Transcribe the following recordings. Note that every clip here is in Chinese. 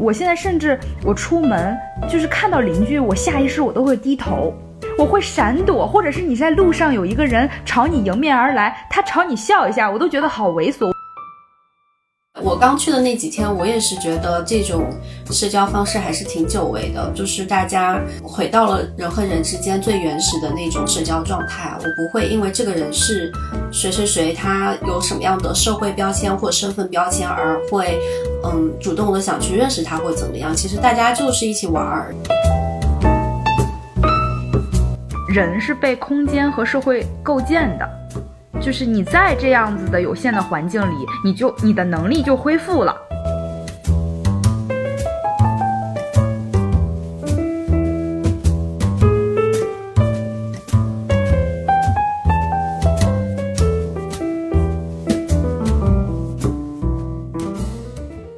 我现在甚至我出门就是看到邻居，我下意识我都会低头，我会闪躲，或者是你在路上有一个人朝你迎面而来，他朝你笑一下，我都觉得好猥琐。我刚去的那几天，我也是觉得这种社交方式还是挺久违的，就是大家回到了人和人之间最原始的那种社交状态。我不会因为这个人是谁谁谁，他有什么样的社会标签或身份标签而会，嗯，主动的想去认识他或怎么样。其实大家就是一起玩儿。人是被空间和社会构建的。就是你在这样子的有限的环境里，你就你的能力就恢复了。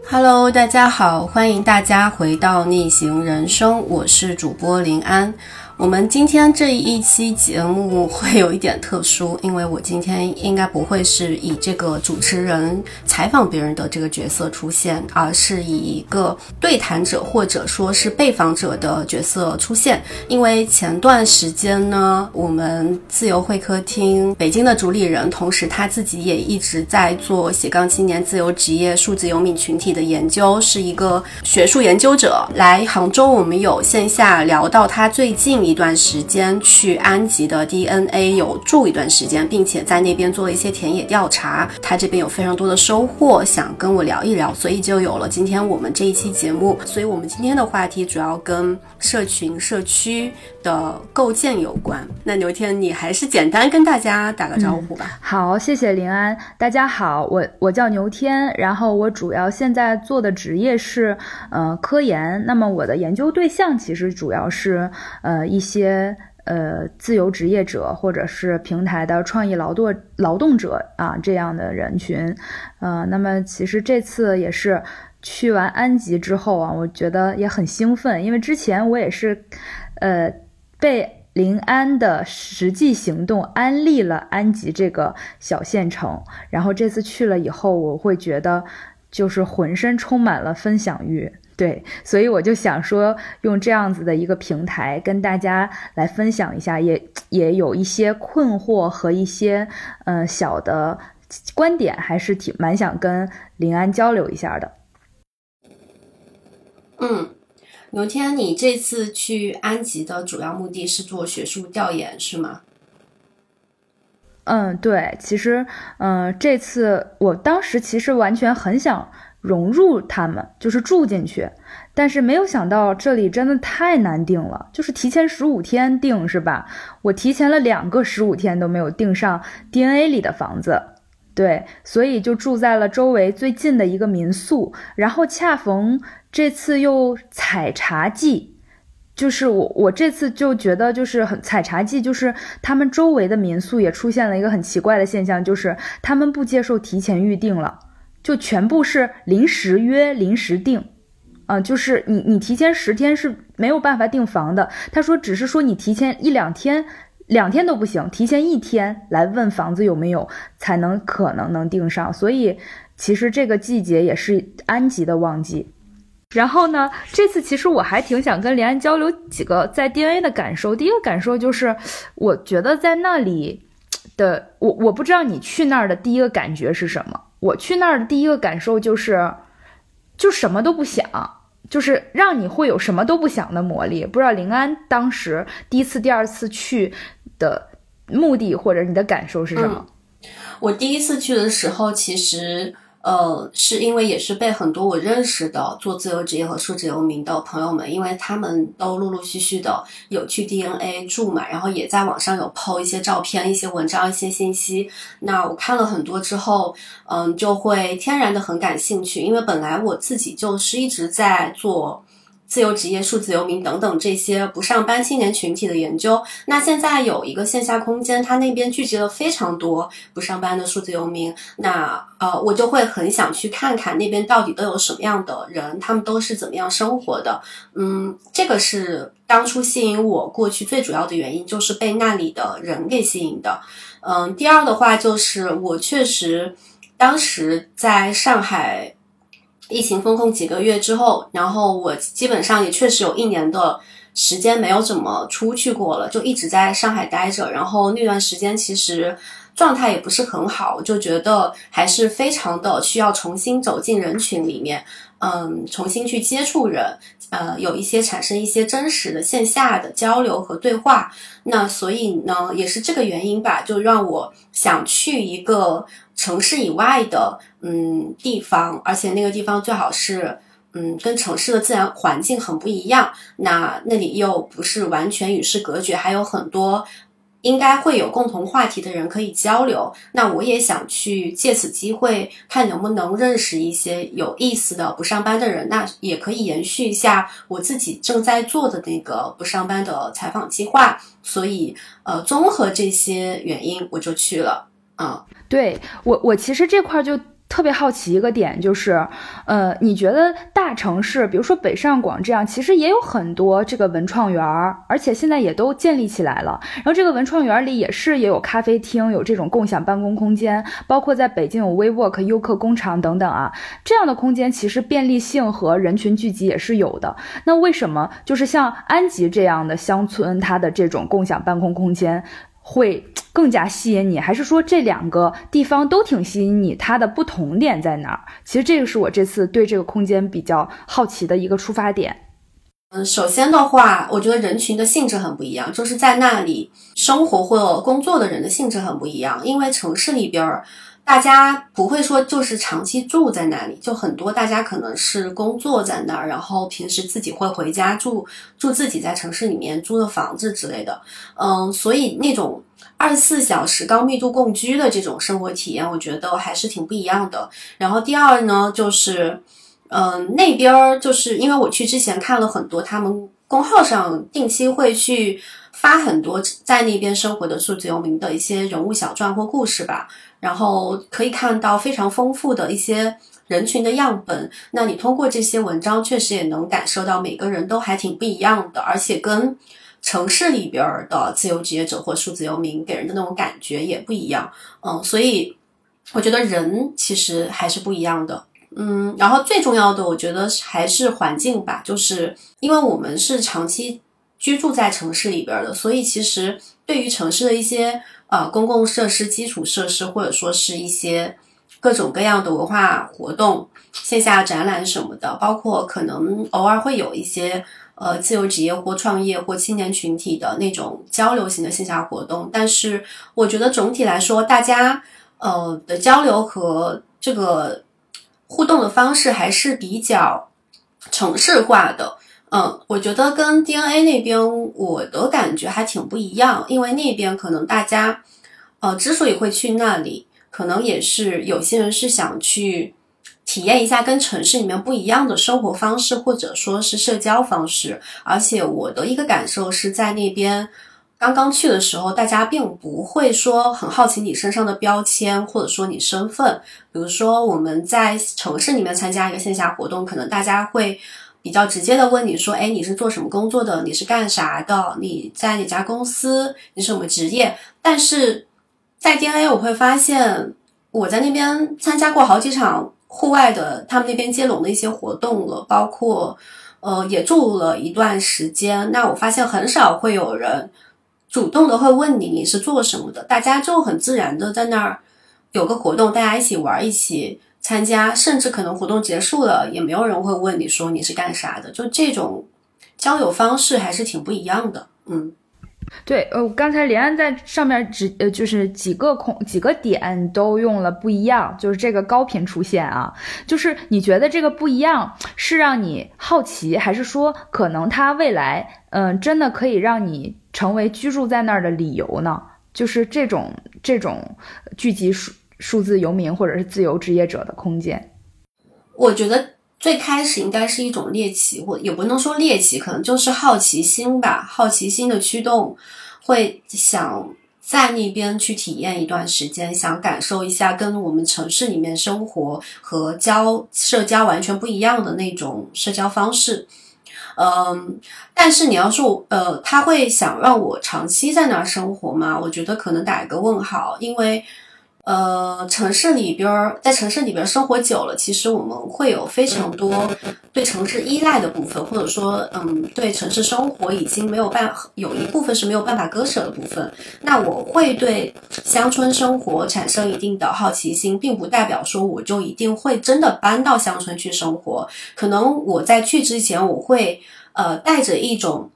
Hello，大家好，欢迎大家回到逆行人生，我是主播林安。我们今天这一期节目会有一点特殊，因为我今天应该不会是以这个主持人采访别人的这个角色出现，而是以一个对谈者或者说是被访者的角色出现。因为前段时间呢，我们自由会客厅北京的主理人，同时他自己也一直在做斜杠青年自由职业数字游民群体的研究，是一个学术研究者。来杭州，我们有线下聊到他最近一。一段时间去安吉的 DNA 有住一段时间，并且在那边做了一些田野调查，他这边有非常多的收获，想跟我聊一聊，所以就有了今天我们这一期节目。所以我们今天的话题主要跟社群社区的构建有关。那牛天，你还是简单跟大家打个招呼吧。好，谢谢林安，大家好，我我叫牛天，然后我主要现在做的职业是呃科研，那么我的研究对象其实主要是呃一。一些呃自由职业者或者是平台的创意劳动劳动者啊这样的人群，呃，那么其实这次也是去完安吉之后啊，我觉得也很兴奋，因为之前我也是呃被临安的实际行动安利了安吉这个小县城，然后这次去了以后，我会觉得就是浑身充满了分享欲。对，所以我就想说，用这样子的一个平台跟大家来分享一下，也也有一些困惑和一些嗯小的观点，还是挺蛮想跟林安交流一下的。嗯，牛天，你这次去安吉的主要目的是做学术调研是吗？嗯，对，其实嗯，这次我当时其实完全很想。融入他们就是住进去，但是没有想到这里真的太难订了，就是提前十五天订是吧？我提前了两个十五天都没有订上 DNA 里的房子，对，所以就住在了周围最近的一个民宿。然后恰逢这次又采茶季，就是我我这次就觉得就是很采茶季，就是他们周围的民宿也出现了一个很奇怪的现象，就是他们不接受提前预定了。就全部是临时约、临时订，啊，就是你你提前十天是没有办法订房的。他说，只是说你提前一两天，两天都不行，提前一天来问房子有没有，才能可能能订上。所以其实这个季节也是安吉的旺季。然后呢，这次其实我还挺想跟连安交流几个在 DNA 的感受。第一个感受就是，我觉得在那里的我，我不知道你去那儿的第一个感觉是什么。我去那儿的第一个感受就是，就什么都不想，就是让你会有什么都不想的魔力。不知道林安当时第一次、第二次去的目的或者你的感受是什么？我第一次去的时候，其实。呃，是因为也是被很多我认识的做自由职业和数字游民的朋友们，因为他们都陆陆续续的有去 DNA 住嘛，然后也在网上有 PO 一些照片、一些文章、一些信息。那我看了很多之后，嗯，就会天然的很感兴趣，因为本来我自己就是一直在做。自由职业、数字游民等等这些不上班青年群体的研究，那现在有一个线下空间，它那边聚集了非常多不上班的数字游民，那呃，我就会很想去看看那边到底都有什么样的人，他们都是怎么样生活的。嗯，这个是当初吸引我过去最主要的原因，就是被那里的人给吸引的。嗯，第二的话就是我确实当时在上海。疫情封控几个月之后，然后我基本上也确实有一年的时间没有怎么出去过了，就一直在上海待着。然后那段时间其实状态也不是很好，就觉得还是非常的需要重新走进人群里面，嗯，重新去接触人。呃，有一些产生一些真实的线下的交流和对话，那所以呢，也是这个原因吧，就让我想去一个城市以外的嗯地方，而且那个地方最好是嗯跟城市的自然环境很不一样，那那里又不是完全与世隔绝，还有很多。应该会有共同话题的人可以交流，那我也想去借此机会看能不能认识一些有意思的不上班的人，那也可以延续一下我自己正在做的那个不上班的采访计划。所以，呃，综合这些原因，我就去了。对我，我其实这块就。特别好奇一个点就是，呃，你觉得大城市，比如说北上广这样，其实也有很多这个文创园儿，而且现在也都建立起来了。然后这个文创园里也是也有咖啡厅，有这种共享办公空间，包括在北京有 WeWork、优客工厂等等啊，这样的空间其实便利性和人群聚集也是有的。那为什么就是像安吉这样的乡村，它的这种共享办公空间？会更加吸引你，还是说这两个地方都挺吸引你？它的不同点在哪儿？其实这个是我这次对这个空间比较好奇的一个出发点。嗯，首先的话，我觉得人群的性质很不一样，就是在那里生活或工作的人的性质很不一样，因为城市里边儿。大家不会说就是长期住在那里，就很多大家可能是工作在那儿，然后平时自己会回家住住自己在城市里面租的房子之类的，嗯，所以那种二十四小时高密度共居的这种生活体验，我觉得还是挺不一样的。然后第二呢，就是嗯那边儿就是因为我去之前看了很多，他们公号上定期会去发很多在那边生活的数字游民的一些人物小传或故事吧。然后可以看到非常丰富的一些人群的样本，那你通过这些文章，确实也能感受到每个人都还挺不一样的，而且跟城市里边的自由职业者或数字游民给人的那种感觉也不一样。嗯，所以我觉得人其实还是不一样的。嗯，然后最重要的，我觉得还是环境吧，就是因为我们是长期居住在城市里边的，所以其实对于城市的一些。呃，公共设施、基础设施，或者说是一些各种各样的文化活动、线下展览什么的，包括可能偶尔会有一些呃自由职业或创业或青年群体的那种交流型的线下活动。但是，我觉得总体来说，大家呃的交流和这个互动的方式还是比较城市化的。嗯，我觉得跟 DNA 那边我的感觉还挺不一样，因为那边可能大家，呃，之所以会去那里，可能也是有些人是想去体验一下跟城市里面不一样的生活方式，或者说是社交方式。而且我的一个感受是在那边刚刚去的时候，大家并不会说很好奇你身上的标签，或者说你身份。比如说我们在城市里面参加一个线下活动，可能大家会。比较直接的问你说，哎，你是做什么工作的？你是干啥的？你在哪家公司？你什么职业？但是在 DNA 我会发现，我在那边参加过好几场户外的他们那边接龙的一些活动了，包括呃也住了一段时间。那我发现很少会有人主动的会问你你是做什么的，大家就很自然的在那儿有个活动，大家一起玩一起。参加，甚至可能活动结束了，也没有人会问你说你是干啥的。就这种交友方式还是挺不一样的。嗯，对，呃，刚才连安在上面只呃就是几个空几个点都用了不一样，就是这个高频出现啊。就是你觉得这个不一样是让你好奇，还是说可能它未来嗯真的可以让你成为居住在那儿的理由呢？就是这种这种聚集数。数字游民或者是自由职业者的空间，我觉得最开始应该是一种猎奇，或也不能说猎奇，可能就是好奇心吧。好奇心的驱动，会想在那边去体验一段时间，想感受一下跟我们城市里面生活和交社交完全不一样的那种社交方式。嗯，但是你要说，呃，他会想让我长期在那儿生活吗？我觉得可能打一个问号，因为。呃，城市里边儿，在城市里边生活久了，其实我们会有非常多对城市依赖的部分，或者说，嗯，对城市生活已经没有办法，有一部分是没有办法割舍的部分。那我会对乡村生活产生一定的好奇心，并不代表说我就一定会真的搬到乡村去生活。可能我在去之前，我会呃带着一种。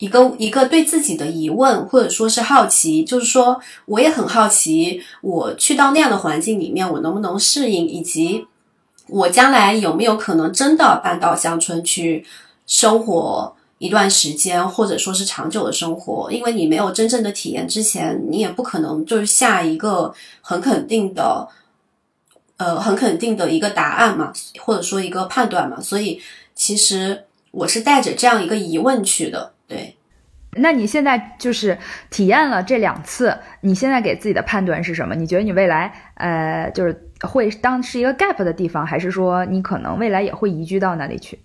一个一个对自己的疑问，或者说是好奇，就是说，我也很好奇，我去到那样的环境里面，我能不能适应，以及我将来有没有可能真的搬到乡村去生活一段时间，或者说是长久的生活？因为你没有真正的体验之前，你也不可能就是下一个很肯定的，呃，很肯定的一个答案嘛，或者说一个判断嘛。所以，其实我是带着这样一个疑问去的。那你现在就是体验了这两次，你现在给自己的判断是什么？你觉得你未来呃，就是会当是一个 gap 的地方，还是说你可能未来也会移居到那里去？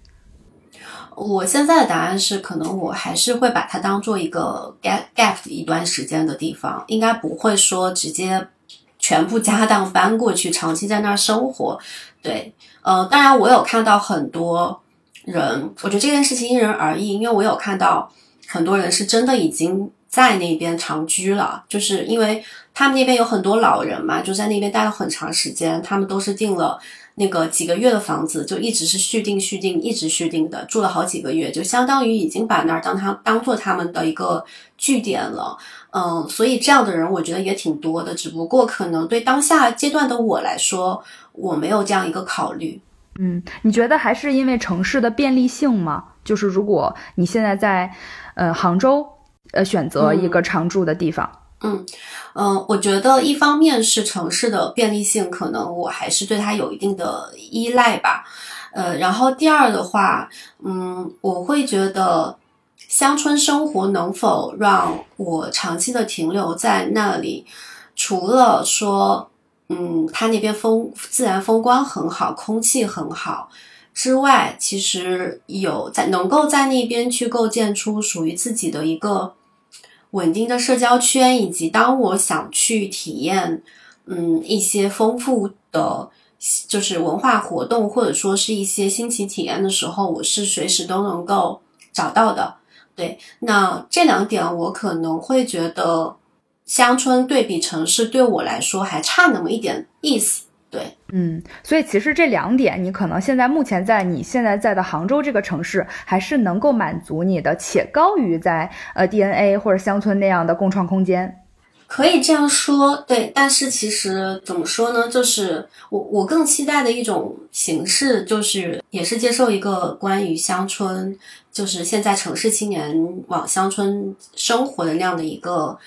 我现在的答案是，可能我还是会把它当做一个 gap gap 一段时间的地方，应该不会说直接全部家当搬过去，长期在那儿生活。对，呃，当然我有看到很多。人，我觉得这件事情因人而异，因为我有看到很多人是真的已经在那边长居了，就是因为他们那边有很多老人嘛，就在那边待了很长时间，他们都是订了那个几个月的房子，就一直是续订续订，一直续订的，住了好几个月，就相当于已经把那儿当他当做他们的一个据点了，嗯，所以这样的人我觉得也挺多的，只不过可能对当下阶段的我来说，我没有这样一个考虑。嗯，你觉得还是因为城市的便利性吗？就是如果你现在在，呃，杭州，呃，选择一个常住的地方，嗯嗯，我觉得一方面是城市的便利性，可能我还是对它有一定的依赖吧，呃，然后第二的话，嗯，我会觉得乡村生活能否让我长期的停留在那里，除了说。嗯，它那边风自然风光很好，空气很好。之外，其实有在能够在那边去构建出属于自己的一个稳定的社交圈，以及当我想去体验嗯一些丰富的，就是文化活动或者说是一些新奇体验的时候，我是随时都能够找到的。对，那这两点我可能会觉得。乡村对比城市，对我来说还差那么一点意思。对，嗯，所以其实这两点，你可能现在目前在你现在在的杭州这个城市，还是能够满足你的，且高于在呃 DNA 或者乡村那样的共创空间。可以这样说，对。但是其实怎么说呢？就是我我更期待的一种形式，就是也是接受一个关于乡村，就是现在城市青年往乡村生活的那样的一个。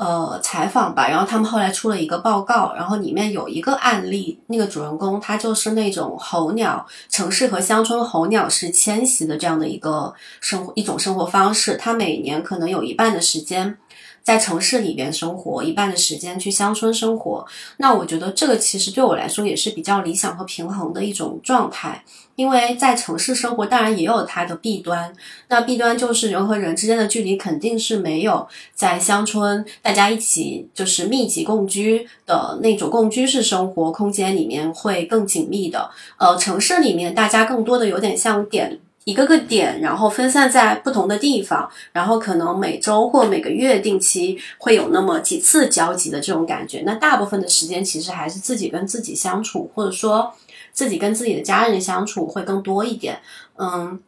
呃，采访吧，然后他们后来出了一个报告，然后里面有一个案例，那个主人公他就是那种候鸟，城市和乡村候鸟是迁徙的这样的一个生活一种生活方式，他每年可能有一半的时间。在城市里边生活一半的时间去乡村生活，那我觉得这个其实对我来说也是比较理想和平衡的一种状态。因为在城市生活当然也有它的弊端，那弊端就是人和人之间的距离肯定是没有在乡村大家一起就是密集共居的那种共居式生活空间里面会更紧密的。呃，城市里面大家更多的有点像点。一个个点，然后分散在不同的地方，然后可能每周或每个月定期会有那么几次交集的这种感觉。那大部分的时间其实还是自己跟自己相处，或者说自己跟自己的家人相处会更多一点。嗯，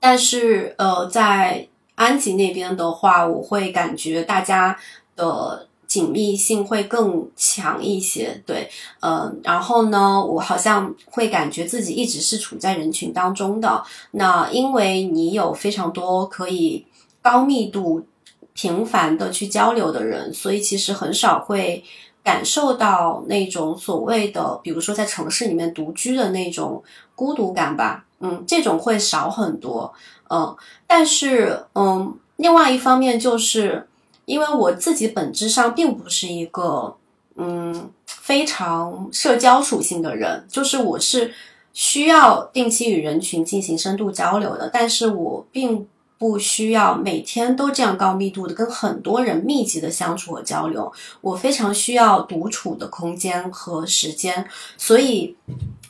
但是呃，在安吉那边的话，我会感觉大家的。紧密性会更强一些，对，嗯，然后呢，我好像会感觉自己一直是处在人群当中的。那因为你有非常多可以高密度、频繁的去交流的人，所以其实很少会感受到那种所谓的，比如说在城市里面独居的那种孤独感吧。嗯，这种会少很多。嗯，但是，嗯，另外一方面就是。因为我自己本质上并不是一个嗯非常社交属性的人，就是我是需要定期与人群进行深度交流的，但是我并不需要每天都这样高密度的跟很多人密集的相处和交流，我非常需要独处的空间和时间，所以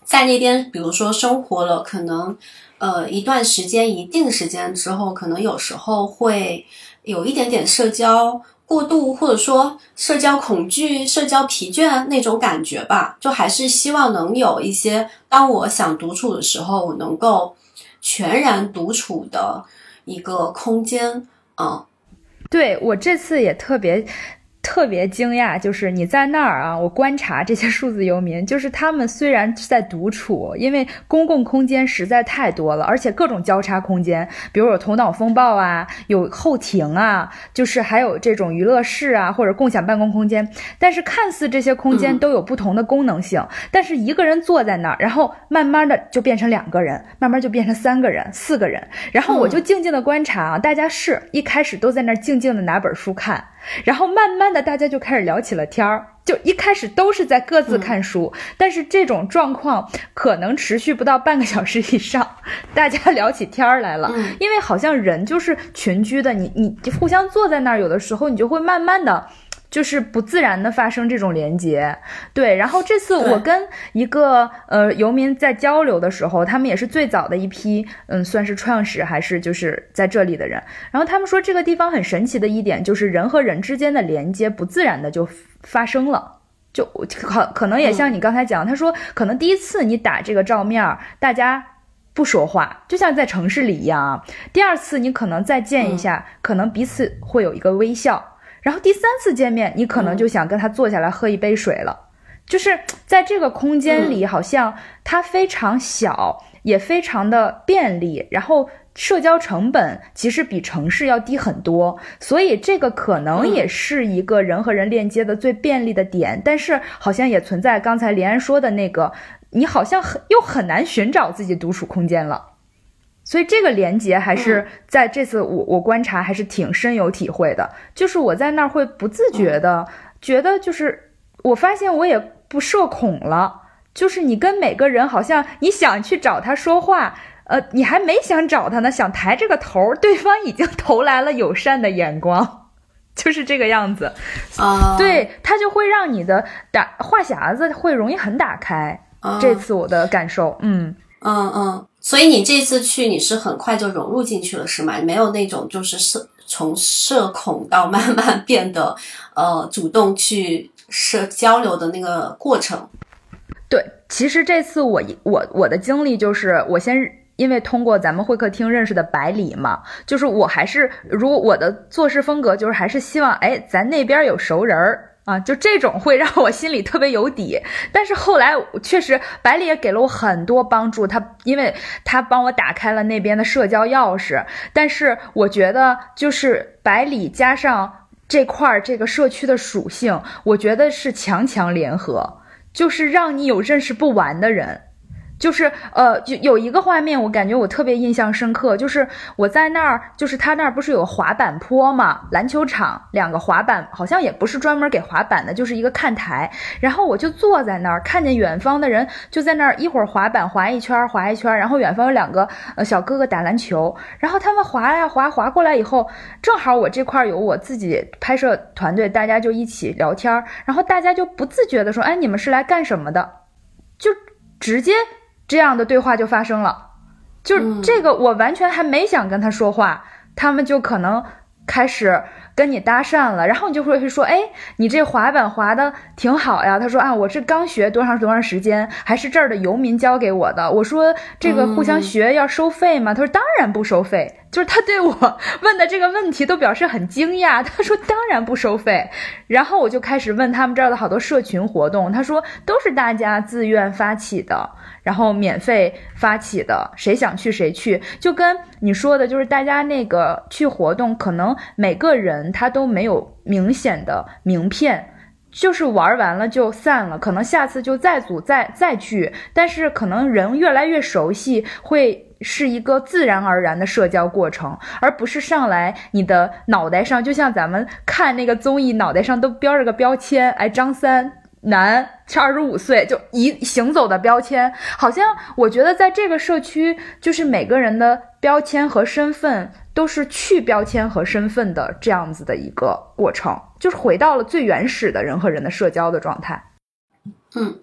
在那边，比如说生活了可能呃一段时间、一定时间之后，可能有时候会有一点点社交。过度或者说社交恐惧、社交疲倦那种感觉吧，就还是希望能有一些，当我想独处的时候，我能够全然独处的一个空间。嗯，对我这次也特别。特别惊讶，就是你在那儿啊，我观察这些数字游民，就是他们虽然在独处，因为公共空间实在太多了，而且各种交叉空间，比如有头脑风暴啊，有后庭啊，就是还有这种娱乐室啊，或者共享办公空间。但是看似这些空间都有不同的功能性，但是一个人坐在那儿，然后慢慢的就变成两个人，慢慢就变成三个人、四个人，然后我就静静的观察啊，大家是一开始都在那儿静静的拿本书看。然后慢慢的，大家就开始聊起了天儿。就一开始都是在各自看书，但是这种状况可能持续不到半个小时以上，大家聊起天儿来了。因为好像人就是群居的，你你互相坐在那儿，有的时候你就会慢慢的。就是不自然的发生这种连接，对。然后这次我跟一个呃游民在交流的时候，他们也是最早的一批，嗯，算是创始还是就是在这里的人。然后他们说这个地方很神奇的一点就是人和人之间的连接不自然的就发生了，就可可能也像你刚才讲，他说可能第一次你打这个照面，大家不说话，就像在城市里一样啊。第二次你可能再见一下，可能彼此会有一个微笑。然后第三次见面，你可能就想跟他坐下来喝一杯水了，就是在这个空间里，好像它非常小，也非常的便利，然后社交成本其实比城市要低很多，所以这个可能也是一个人和人链接的最便利的点。但是好像也存在刚才连安说的那个，你好像很又很难寻找自己独处空间了。所以这个连接还是在这次我我观察还是挺深有体会的，就是我在那儿会不自觉的觉得，就是我发现我也不社恐了，就是你跟每个人好像你想去找他说话，呃，你还没想找他呢，想抬这个头，对方已经投来了友善的眼光，就是这个样子啊，对他就会让你的打话匣子会容易很打开，这次我的感受，嗯。嗯嗯。所以你这次去你是很快就融入进去了是吗？没有那种就是社从社恐到慢慢变得呃主动去社交流的那个过程。对，其实这次我我我的经历就是我先因为通过咱们会客厅认识的百里嘛，就是我还是如果我的做事风格就是还是希望哎咱那边有熟人儿。啊，就这种会让我心里特别有底，但是后来确实百里也给了我很多帮助，他因为他帮我打开了那边的社交钥匙，但是我觉得就是百里加上这块这个社区的属性，我觉得是强强联合，就是让你有认识不完的人。就是呃，就有一个画面，我感觉我特别印象深刻，就是我在那儿，就是他那儿不是有滑板坡嘛，篮球场两个滑板，好像也不是专门给滑板的，就是一个看台。然后我就坐在那儿，看见远方的人就在那儿一会儿滑板滑一圈滑一圈，然后远方有两个呃小哥哥打篮球，然后他们滑呀滑滑过来以后，正好我这块有我自己拍摄团队，大家就一起聊天儿，然后大家就不自觉的说，哎，你们是来干什么的？就直接。这样的对话就发生了，就这个我完全还没想跟他说话，他们就可能开始。跟你搭讪了，然后你就会说，哎，你这滑板滑的挺好呀。他说啊，我是刚学多长多长时间，还是这儿的游民教给我的。我说这个互相学要收费吗？他说当然不收费。就是他对我问的这个问题都表示很惊讶。他说当然不收费。然后我就开始问他们这儿的好多社群活动，他说都是大家自愿发起的，然后免费发起的，谁想去谁去。就跟你说的，就是大家那个去活动，可能每个人。他都没有明显的名片，就是玩完了就散了，可能下次就再组再再聚，但是可能人越来越熟悉，会是一个自然而然的社交过程，而不是上来你的脑袋上就像咱们看那个综艺，脑袋上都标着个标签，哎，张三。男是二十五岁，就一行走的标签，好像我觉得在这个社区，就是每个人的标签和身份都是去标签和身份的这样子的一个过程，就是回到了最原始的人和人的社交的状态。嗯，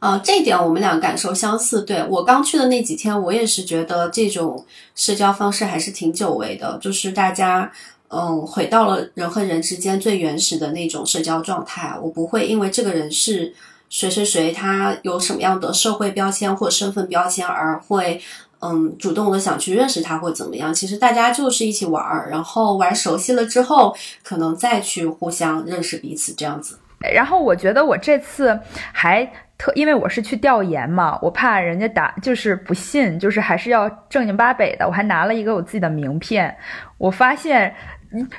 呃，这一点我们俩感受相似。对我刚去的那几天，我也是觉得这种社交方式还是挺久违的，就是大家。嗯，回到了人和人之间最原始的那种社交状态。我不会因为这个人是谁谁谁，他有什么样的社会标签或身份标签而会嗯主动的想去认识他或怎么样。其实大家就是一起玩儿，然后玩熟悉了之后，可能再去互相认识彼此这样子。然后我觉得我这次还特，因为我是去调研嘛，我怕人家打就是不信，就是还是要正经八百的。我还拿了一个我自己的名片，我发现。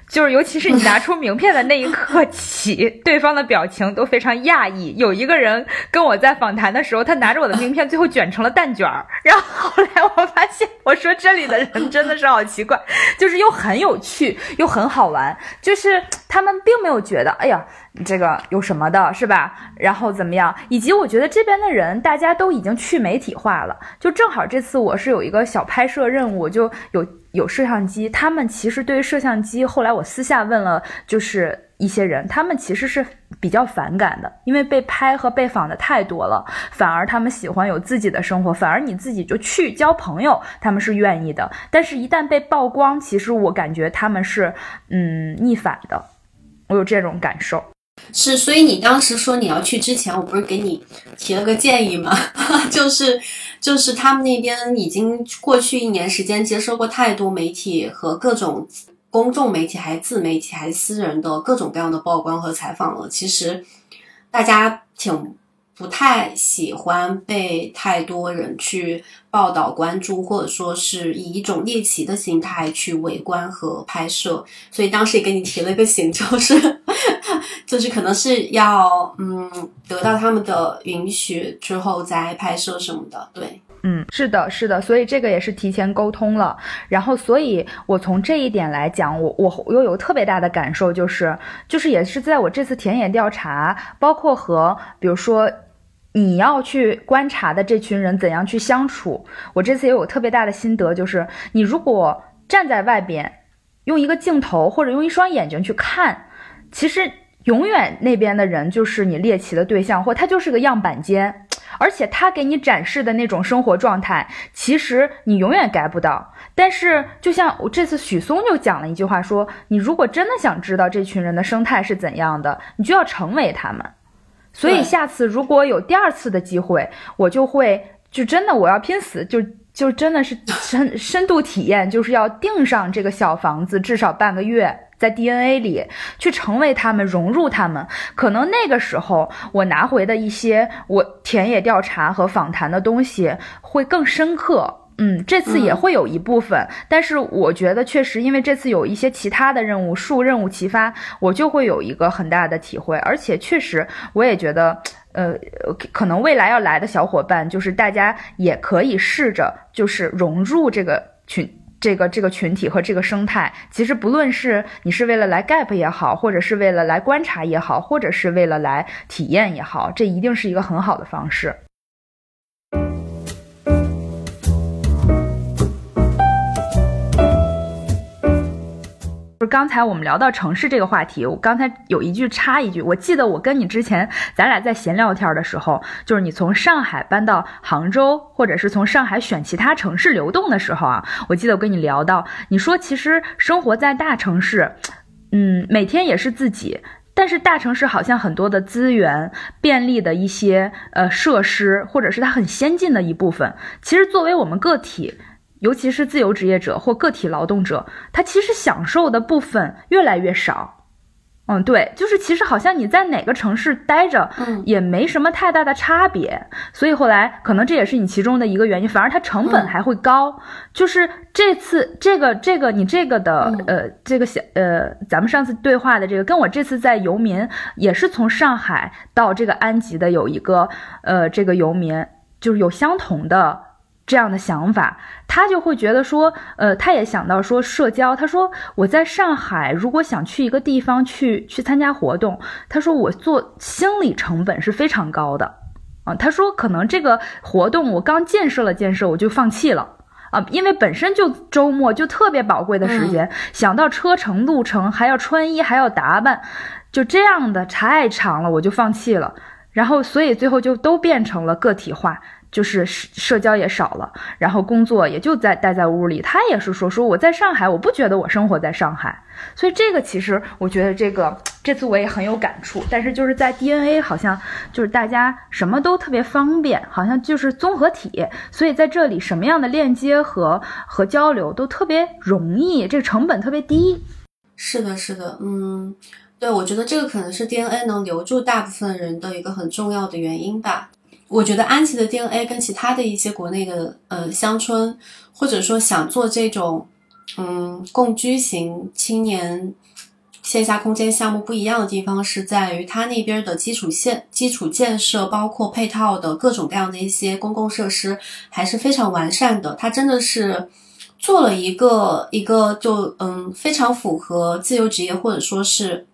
就是，尤其是你拿出名片的那一刻起，对方的表情都非常讶异。有一个人跟我在访谈的时候，他拿着我的名片，最后卷成了蛋卷儿。然后后来我发现，我说这里的人真的是好奇怪，就是又很有趣，又很好玩。就是他们并没有觉得，哎呀，这个有什么的，是吧？然后怎么样？以及我觉得这边的人，大家都已经去媒体化了。就正好这次我是有一个小拍摄任务，就有。有摄像机，他们其实对于摄像机，后来我私下问了，就是一些人，他们其实是比较反感的，因为被拍和被访的太多了，反而他们喜欢有自己的生活，反而你自己就去交朋友，他们是愿意的。但是，一旦被曝光，其实我感觉他们是嗯逆反的，我有这种感受。是，所以你当时说你要去之前，我不是给你提了个建议吗？就是，就是他们那边已经过去一年时间接受过太多媒体和各种公众媒体，还自媒体，还私人的各种各样的曝光和采访了。其实大家挺不太喜欢被太多人去报道、关注，或者说是以一种猎奇的心态去围观和拍摄。所以当时也给你提了个醒，就是。就是可能是要嗯得到他们的允许之后再拍摄什么的，对，嗯，是的，是的，所以这个也是提前沟通了。然后，所以我从这一点来讲，我我又有特别大的感受，就是就是也是在我这次田野调查，包括和比如说你要去观察的这群人怎样去相处，我这次也有特别大的心得，就是你如果站在外边，用一个镜头或者用一双眼睛去看。其实永远那边的人就是你猎奇的对象，或他就是个样板间，而且他给你展示的那种生活状态，其实你永远 get 不到。但是就像我这次许嵩就讲了一句话，说你如果真的想知道这群人的生态是怎样的，你就要成为他们。所以下次如果有第二次的机会，我就会就真的我要拼死，就就真的是深深度体验，就是要订上这个小房子，至少半个月。在 DNA 里去成为他们，融入他们，可能那个时候我拿回的一些我田野调查和访谈的东西会更深刻。嗯，这次也会有一部分，但是我觉得确实，因为这次有一些其他的任务，数任务齐发，我就会有一个很大的体会。而且确实，我也觉得，呃，可能未来要来的小伙伴，就是大家也可以试着，就是融入这个群。这个这个群体和这个生态，其实不论是你是为了来 gap 也好，或者是为了来观察也好，或者是为了来体验也好，这一定是一个很好的方式。就是刚才我们聊到城市这个话题，我刚才有一句插一句，我记得我跟你之前咱俩在闲聊天的时候，就是你从上海搬到杭州，或者是从上海选其他城市流动的时候啊，我记得我跟你聊到，你说其实生活在大城市，嗯，每天也是自己，但是大城市好像很多的资源、便利的一些呃设施，或者是它很先进的一部分，其实作为我们个体。尤其是自由职业者或个体劳动者，他其实享受的部分越来越少。嗯，对，就是其实好像你在哪个城市待着，嗯，也没什么太大的差别。所以后来可能这也是你其中的一个原因，反而它成本还会高。就是这次这个这个你这个的呃这个小呃咱们上次对话的这个，跟我这次在游民也是从上海到这个安吉的有一个呃这个游民，就是有相同的。这样的想法，他就会觉得说，呃，他也想到说社交。他说我在上海，如果想去一个地方去去参加活动，他说我做心理成本是非常高的啊。他说可能这个活动我刚建设了建设，我就放弃了啊，因为本身就周末就特别宝贵的时间，想到车程路程还要穿衣还要打扮，就这样的太长了，我就放弃了。然后所以最后就都变成了个体化。就是社社交也少了，然后工作也就在待在屋里。他也是说说我在上海，我不觉得我生活在上海。所以这个其实我觉得这个这次我也很有感触。但是就是在 DNA 好像就是大家什么都特别方便，好像就是综合体。所以在这里什么样的链接和和交流都特别容易，这个成本特别低。是的，是的，嗯，对，我觉得这个可能是 DNA 能留住大部分人的一个很重要的原因吧。我觉得安琪的 DNA 跟其他的一些国内的呃乡村，或者说想做这种嗯共居型青年线下空间项目不一样的地方，是在于它那边的基础线基础建设，包括配套的各种各样的一些公共设施，还是非常完善的。它真的是做了一个一个就嗯非常符合自由职业或者说是。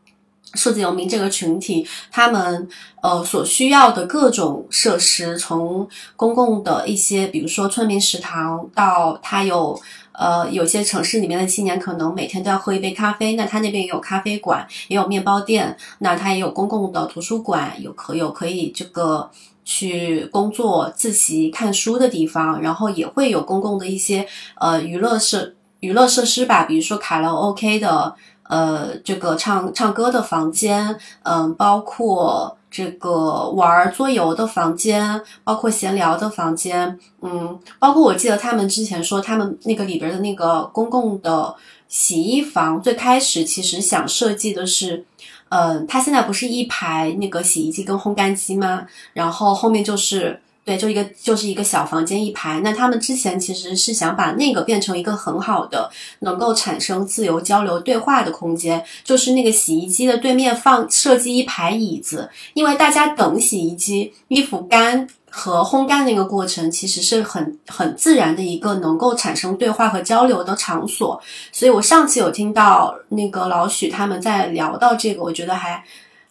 数字游民这个群体，他们呃所需要的各种设施，从公共的一些，比如说村民食堂，到他有呃有些城市里面的青年可能每天都要喝一杯咖啡，那他那边也有咖啡馆，也有面包店，那他也有公共的图书馆，有可有可以这个去工作、自习、看书的地方，然后也会有公共的一些呃娱乐设娱乐设施吧，比如说卡拉 OK 的。呃，这个唱唱歌的房间，嗯，包括这个玩桌游的房间，包括闲聊的房间，嗯，包括我记得他们之前说，他们那个里边的那个公共的洗衣房，最开始其实想设计的是，嗯，它现在不是一排那个洗衣机跟烘干机吗？然后后面就是。对，就一个就是一个小房间一排。那他们之前其实是想把那个变成一个很好的能够产生自由交流对话的空间，就是那个洗衣机的对面放设计一排椅子，因为大家等洗衣机衣服干和烘干那个过程，其实是很很自然的一个能够产生对话和交流的场所。所以我上次有听到那个老许他们在聊到这个，我觉得还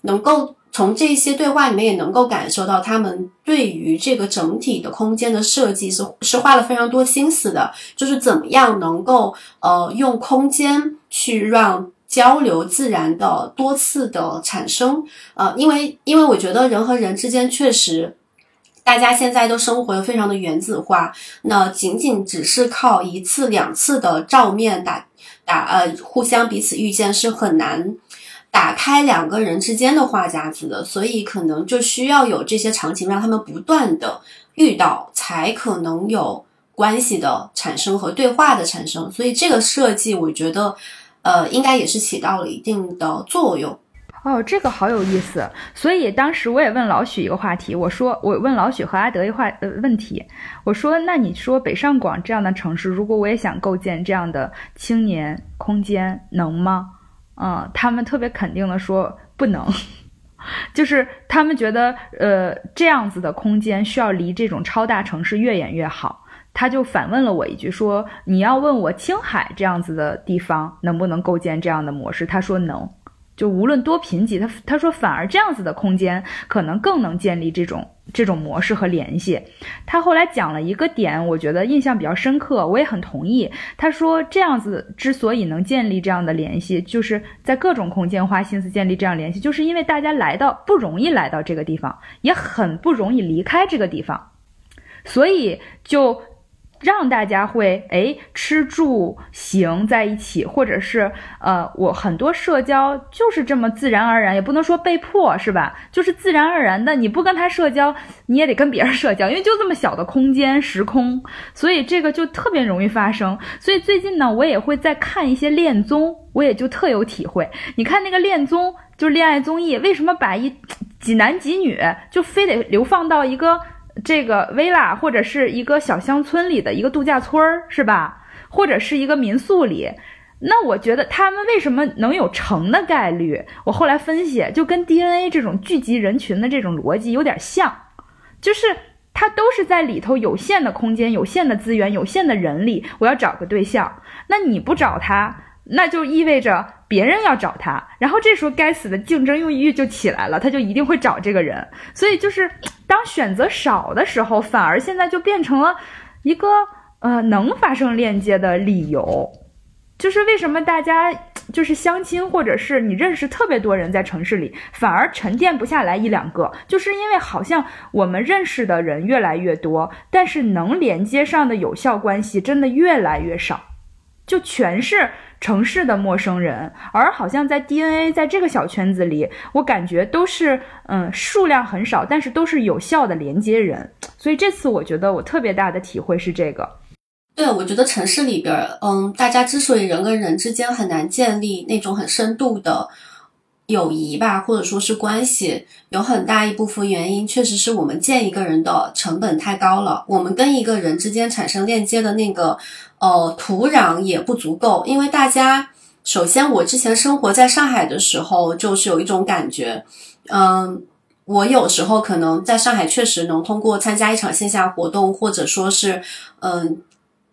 能够。从这些对话里面也能够感受到，他们对于这个整体的空间的设计是是花了非常多心思的，就是怎么样能够呃用空间去让交流自然的多次的产生，呃，因为因为我觉得人和人之间确实，大家现在都生活的非常的原子化，那仅仅只是靠一次两次的照面打打呃互相彼此遇见是很难。打开两个人之间的话匣子的，所以可能就需要有这些场景，让他们不断的遇到，才可能有关系的产生和对话的产生。所以这个设计，我觉得，呃，应该也是起到了一定的作用。哦，这个好有意思。所以当时我也问老许一个话题，我说我问老许和阿德一话呃问题，我说那你说北上广这样的城市，如果我也想构建这样的青年空间，能吗？嗯，他们特别肯定的说不能，就是他们觉得，呃，这样子的空间需要离这种超大城市越远越好。他就反问了我一句，说你要问我青海这样子的地方能不能构建这样的模式？他说能。就无论多贫瘠，他他说反而这样子的空间可能更能建立这种这种模式和联系。他后来讲了一个点，我觉得印象比较深刻，我也很同意。他说这样子之所以能建立这样的联系，就是在各种空间花心思建立这样联系，就是因为大家来到不容易来到这个地方，也很不容易离开这个地方，所以就。让大家会哎吃住行在一起，或者是呃，我很多社交就是这么自然而然，也不能说被迫是吧？就是自然而然的，你不跟他社交，你也得跟别人社交，因为就这么小的空间时空，所以这个就特别容易发生。所以最近呢，我也会在看一些恋综，我也就特有体会。你看那个恋综，就是恋爱综艺，为什么把一几男几女就非得流放到一个？这个 villa 或者是一个小乡村里的一个度假村儿，是吧？或者是一个民宿里，那我觉得他们为什么能有成的概率？我后来分析，就跟 DNA 这种聚集人群的这种逻辑有点像，就是他都是在里头有限的空间、有限的资源、有限的人里，我要找个对象。那你不找他，那就意味着别人要找他，然后这时候该死的竞争欲就起来了，他就一定会找这个人。所以就是当选择少的时候，反而现在就变成了一个呃能发生链接的理由。就是为什么大家就是相亲，或者是你认识特别多人在城市里，反而沉淀不下来一两个，就是因为好像我们认识的人越来越多，但是能连接上的有效关系真的越来越少，就全是城市的陌生人，而好像在 DNA 在这个小圈子里，我感觉都是嗯数量很少，但是都是有效的连接人，所以这次我觉得我特别大的体会是这个。对，我觉得城市里边，嗯，大家之所以人跟人之间很难建立那种很深度的友谊吧，或者说是关系，有很大一部分原因，确实是我们见一个人的成本太高了，我们跟一个人之间产生链接的那个呃土壤也不足够。因为大家，首先我之前生活在上海的时候，就是有一种感觉，嗯，我有时候可能在上海确实能通过参加一场线下活动，或者说是嗯。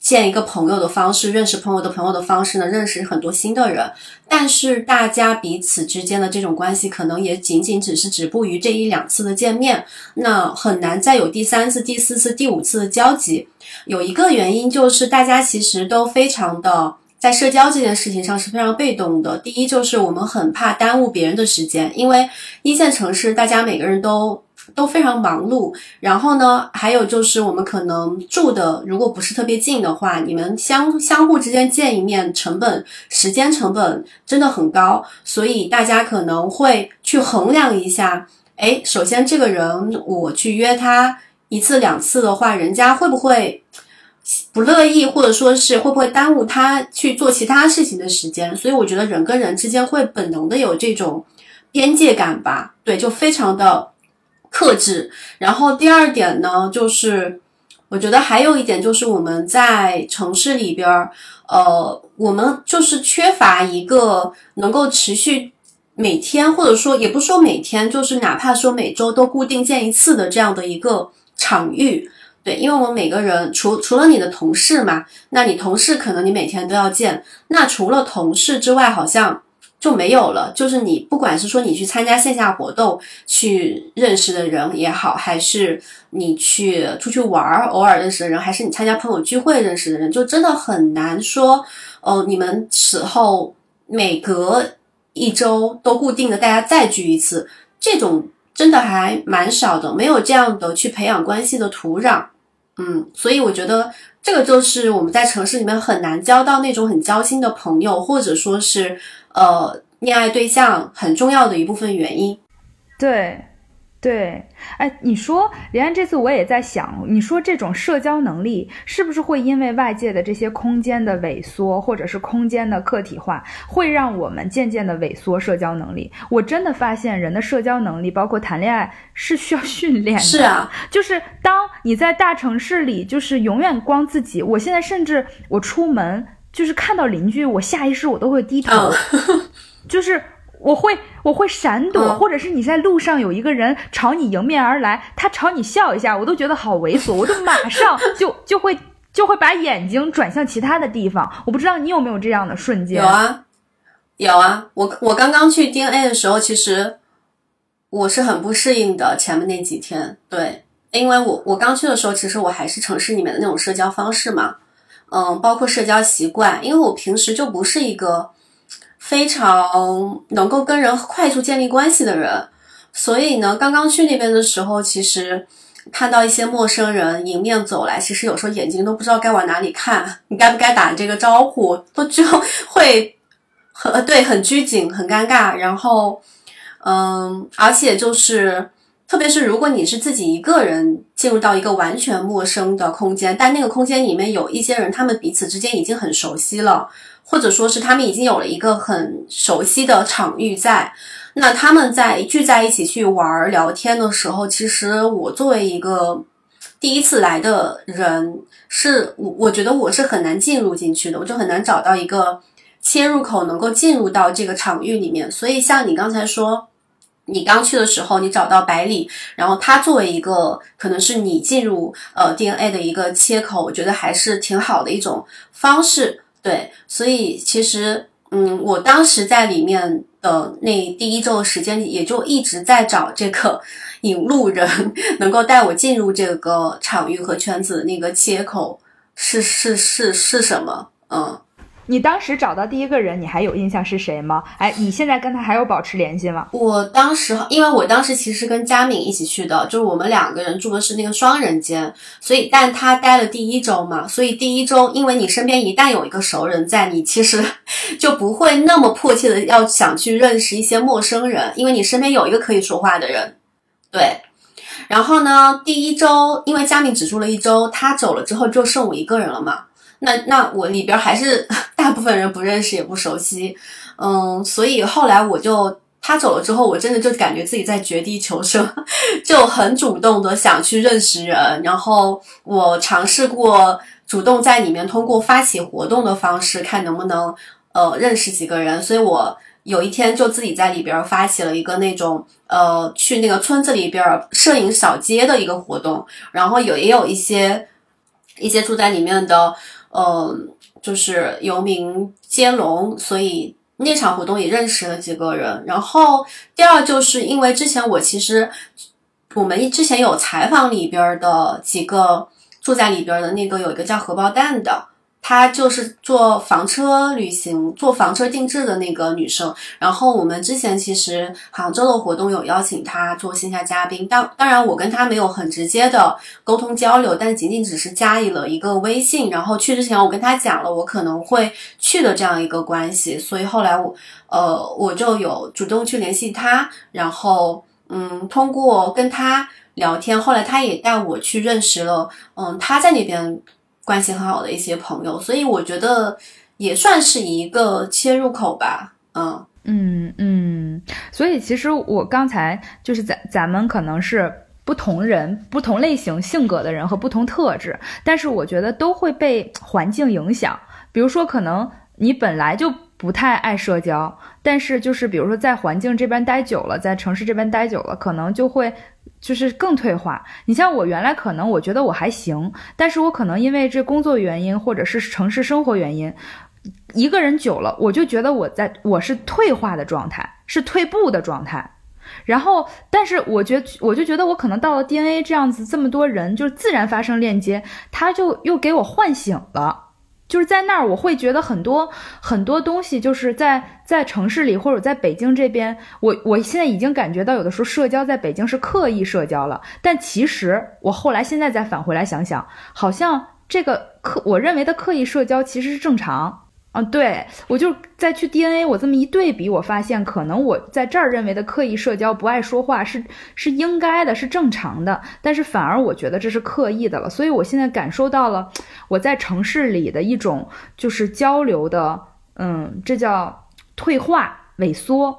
见一个朋友的方式，认识朋友的朋友的方式呢，认识很多新的人。但是大家彼此之间的这种关系，可能也仅仅只是止步于这一两次的见面，那很难再有第三次、第四次、第五次的交集。有一个原因就是，大家其实都非常的在社交这件事情上是非常被动的。第一，就是我们很怕耽误别人的时间，因为一线城市大家每个人都。都非常忙碌，然后呢，还有就是我们可能住的如果不是特别近的话，你们相相互之间见一面，成本时间成本真的很高，所以大家可能会去衡量一下，哎，首先这个人我去约他一次两次的话，人家会不会不乐意，或者说是会不会耽误他去做其他事情的时间？所以我觉得人跟人之间会本能的有这种边界感吧，对，就非常的。克制，然后第二点呢，就是我觉得还有一点就是我们在城市里边儿，呃，我们就是缺乏一个能够持续每天，或者说也不说每天，就是哪怕说每周都固定见一次的这样的一个场域。对，因为我们每个人除除了你的同事嘛，那你同事可能你每天都要见，那除了同事之外，好像。就没有了。就是你，不管是说你去参加线下活动去认识的人也好，还是你去出去玩儿偶尔认识的人，还是你参加朋友聚会认识的人，就真的很难说。哦，你们此后每隔一周都固定的大家再聚一次，这种真的还蛮少的，没有这样的去培养关系的土壤。嗯，所以我觉得这个就是我们在城市里面很难交到那种很交心的朋友，或者说是。呃，恋爱对象很重要的一部分原因，对，对，哎，你说，连安这次我也在想，你说这种社交能力是不是会因为外界的这些空间的萎缩，或者是空间的客体化，会让我们渐渐的萎缩社交能力？我真的发现人的社交能力，包括谈恋爱，是需要训练的。是啊，就是当你在大城市里，就是永远光自己。我现在甚至我出门。就是看到邻居，我下意识我都会低头，就是我会我会闪躲，或者是你在路上有一个人朝你迎面而来，他朝你笑一下，我都觉得好猥琐，我就马上 就就会就会把眼睛转向其他的地方。我不知道你有没有这样的瞬间？有啊，有啊。我我刚刚去 DNA 的时候，其实我是很不适应的。前面那几天，对，因为我我刚去的时候，其实我还是城市里面的那种社交方式嘛。嗯，包括社交习惯，因为我平时就不是一个非常能够跟人快速建立关系的人，所以呢，刚刚去那边的时候，其实看到一些陌生人迎面走来，其实有时候眼睛都不知道该往哪里看，你该不该打这个招呼，都就会很对，很拘谨，很尴尬。然后，嗯，而且就是。特别是如果你是自己一个人进入到一个完全陌生的空间，但那个空间里面有一些人，他们彼此之间已经很熟悉了，或者说是他们已经有了一个很熟悉的场域在，那他们在聚在一起去玩聊天的时候，其实我作为一个第一次来的人，是我我觉得我是很难进入进去的，我就很难找到一个切入口能够进入到这个场域里面。所以像你刚才说。你刚去的时候，你找到百里，然后他作为一个可能是你进入呃 DNA 的一个切口，我觉得还是挺好的一种方式。对，所以其实嗯，我当时在里面的那第一周的时间，也就一直在找这个 引路人，能够带我进入这个场域和圈子那个切口是是是是什么？嗯。你当时找到第一个人，你还有印象是谁吗？哎，你现在跟他还有保持联系吗？我当时，因为我当时其实跟佳敏一起去的，就是我们两个人住的是那个双人间，所以但他待了第一周嘛，所以第一周，因为你身边一旦有一个熟人在，你其实 就不会那么迫切的要想去认识一些陌生人，因为你身边有一个可以说话的人，对。然后呢，第一周，因为佳敏只住了一周，他走了之后就剩我一个人了嘛。那那我里边还是 大部分人不认识也不熟悉，嗯，所以后来我就他走了之后，我真的就感觉自己在绝地求生，就很主动的想去认识人，然后我尝试过主动在里面通过发起活动的方式，看能不能呃认识几个人，所以我有一天就自己在里边发起了一个那种呃去那个村子里边摄影扫街的一个活动，然后有也有一些一些住在里面的。嗯，就是游民接龙，所以那场活动也认识了几个人。然后第二就是因为之前我其实我们之前有采访里边的几个住在里边的那个有一个叫荷包蛋的。她就是做房车旅行、做房车定制的那个女生。然后我们之前其实杭州的活动有邀请她做线下嘉宾，当当然我跟她没有很直接的沟通交流，但仅仅只是加了一个微信。然后去之前我跟她讲了我可能会去的这样一个关系，所以后来我呃我就有主动去联系她，然后嗯通过跟她聊天，后来她也带我去认识了嗯她在那边。关系很好的一些朋友，所以我觉得也算是一个切入口吧。嗯嗯嗯，所以其实我刚才就是咱咱们可能是不同人、不同类型性格的人和不同特质，但是我觉得都会被环境影响。比如说，可能你本来就不太爱社交，但是就是比如说在环境这边待久了，在城市这边待久了，可能就会。就是更退化。你像我原来可能我觉得我还行，但是我可能因为这工作原因或者是城市生活原因，一个人久了，我就觉得我在我是退化的状态，是退步的状态。然后，但是我觉我就觉得我可能到了 DNA 这样子，这么多人就是自然发生链接，他就又给我唤醒了。就是在那儿，我会觉得很多很多东西，就是在在城市里或者在北京这边，我我现在已经感觉到有的时候社交在北京是刻意社交了，但其实我后来现在再返回来想想，好像这个刻我认为的刻意社交其实是正常。嗯，对我就再去 DNA，我这么一对比，我发现可能我在这儿认为的刻意社交、不爱说话是是应该的，是正常的，但是反而我觉得这是刻意的了。所以我现在感受到了我在城市里的一种就是交流的，嗯，这叫退化、萎缩，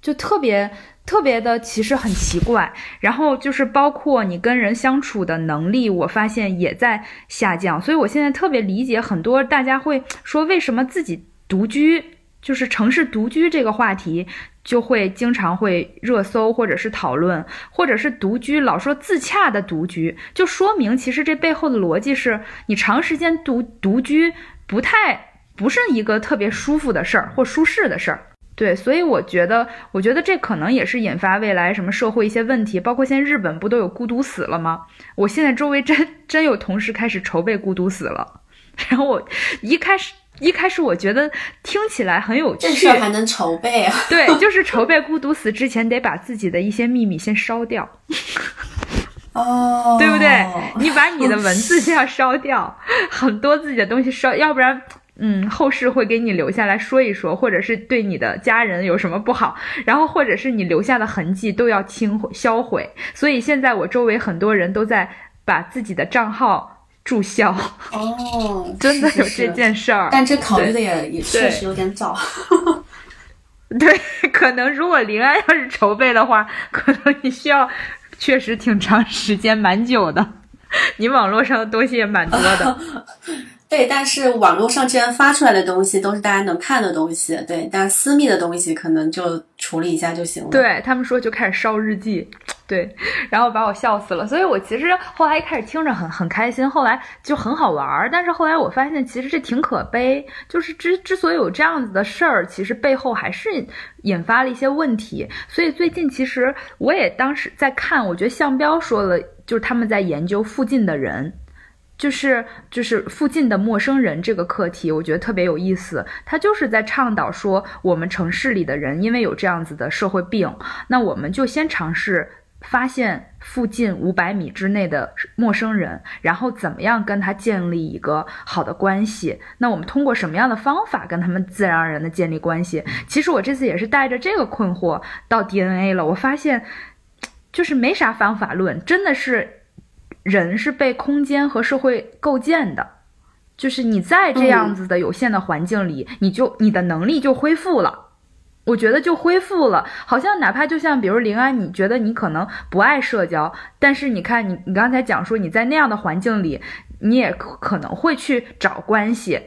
就特别。特别的，其实很奇怪。然后就是包括你跟人相处的能力，我发现也在下降。所以我现在特别理解很多大家会说，为什么自己独居，就是城市独居这个话题，就会经常会热搜或者是讨论，或者是独居老说自洽的独居，就说明其实这背后的逻辑是你长时间独独居不太不是一个特别舒服的事儿或舒适的事儿。对，所以我觉得，我觉得这可能也是引发未来什么社会一些问题，包括现在日本不都有孤独死了吗？我现在周围真真有同事开始筹备孤独死了，然后我一开始一开始我觉得听起来很有趣，这事还能筹备啊？对，就是筹备孤独死之前得把自己的一些秘密先烧掉，哦，对不对？你把你的文字先要烧掉，很多自己的东西烧，要不然。嗯，后世会给你留下来说一说，或者是对你的家人有什么不好，然后或者是你留下的痕迹都要清销毁。所以现在我周围很多人都在把自己的账号注销。哦，真的有这件事儿，但这考虑的也也确实有点早。对，可能如果临安要是筹备的话，可能你需要确实挺长时间，蛮久的。你网络上的东西也蛮多的。对，但是网络上既然发出来的东西都是大家能看的东西，对，但私密的东西可能就处理一下就行了。对他们说就开始烧日记，对，然后把我笑死了。所以我其实后来一开始听着很很开心，后来就很好玩儿。但是后来我发现其实这挺可悲，就是之之所以有这样子的事儿，其实背后还是引发了一些问题。所以最近其实我也当时在看，我觉得向彪说了，就是他们在研究附近的人。就是就是附近的陌生人这个课题，我觉得特别有意思。他就是在倡导说，我们城市里的人因为有这样子的社会病，那我们就先尝试发现附近五百米之内的陌生人，然后怎么样跟他建立一个好的关系。那我们通过什么样的方法跟他们自然而然的建立关系？其实我这次也是带着这个困惑到 DNA 了，我发现就是没啥方法论，真的是。人是被空间和社会构建的，就是你在这样子的有限的环境里，你就你的能力就恢复了，我觉得就恢复了。好像哪怕就像比如林安，你觉得你可能不爱社交，但是你看你你刚才讲说你在那样的环境里，你也可能会去找关系，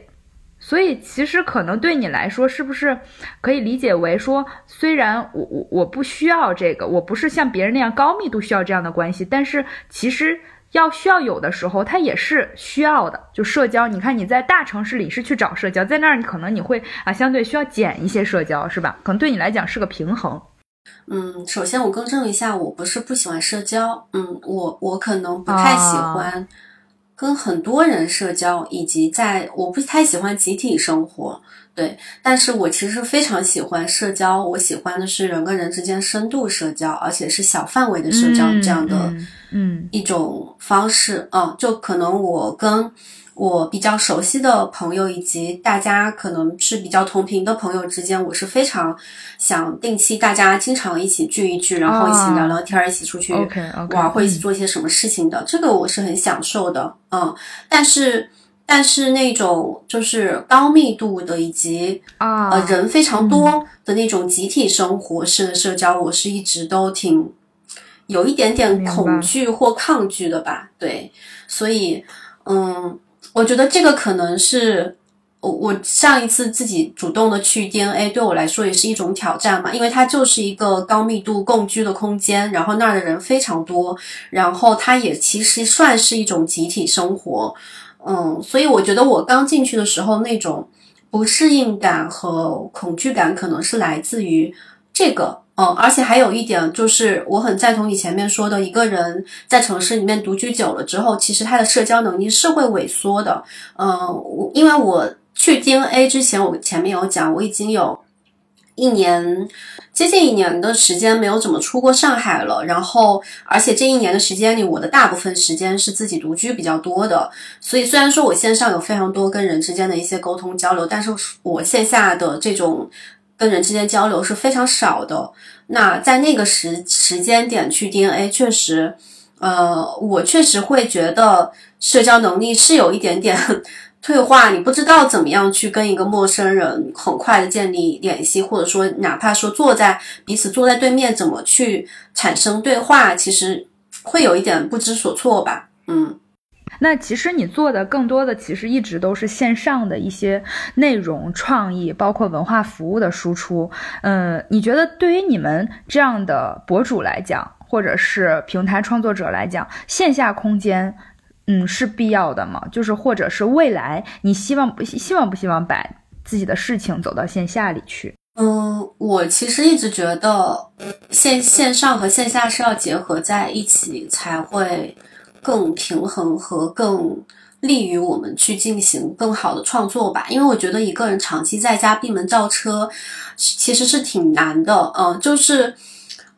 所以其实可能对你来说，是不是可以理解为说，虽然我我我不需要这个，我不是像别人那样高密度需要这样的关系，但是其实。要需要有的时候，它也是需要的。就社交，你看你在大城市里是去找社交，在那儿你可能你会啊，相对需要减一些社交，是吧？可能对你来讲是个平衡。嗯，首先我更正一下，我不是不喜欢社交，嗯，我我可能不太喜欢跟很多人社交，以及在我不太喜欢集体生活。对，但是我其实非常喜欢社交，我喜欢的是人跟人之间深度社交，而且是小范围的社交这样的，嗯，一种方式啊，就可能我跟我比较熟悉的朋友，以及大家可能是比较同频的朋友之间，我是非常想定期大家经常一起聚一聚，然后一起聊聊天，一起出去玩，或一起做一些什么事情的，这个我是很享受的，嗯，但是。但是那种就是高密度的以及啊呃人非常多的那种集体生活式的社交，我是一直都挺有一点点恐惧或抗拒的吧。对，所以嗯，我觉得这个可能是我我上一次自己主动的去 DNA 对我来说也是一种挑战嘛，因为它就是一个高密度共居的空间，然后那儿的人非常多，然后它也其实算是一种集体生活。嗯，所以我觉得我刚进去的时候那种不适应感和恐惧感，可能是来自于这个。嗯，而且还有一点就是，我很赞同你前面说的，一个人在城市里面独居久了之后，其实他的社交能力是会萎缩的。嗯，我因为我去 DNA 之前，我前面有讲，我已经有一年。接近一年的时间没有怎么出过上海了，然后而且这一年的时间里，我的大部分时间是自己独居比较多的，所以虽然说我线上有非常多跟人之间的一些沟通交流，但是我线下的这种跟人之间交流是非常少的。那在那个时时间点去 DNA，确实，呃，我确实会觉得社交能力是有一点点。退化，你不知道怎么样去跟一个陌生人很快的建立联系，或者说哪怕说坐在彼此坐在对面，怎么去产生对话，其实会有一点不知所措吧。嗯，那其实你做的更多的其实一直都是线上的一些内容创意，包括文化服务的输出。嗯，你觉得对于你们这样的博主来讲，或者是平台创作者来讲，线下空间？嗯，是必要的吗？就是或者是未来，你希望不希望不希望把自己的事情走到线下里去？嗯，我其实一直觉得线线上和线下是要结合在一起，才会更平衡和更利于我们去进行更好的创作吧。因为我觉得一个人长期在家闭门造车，其实是挺难的。嗯，就是。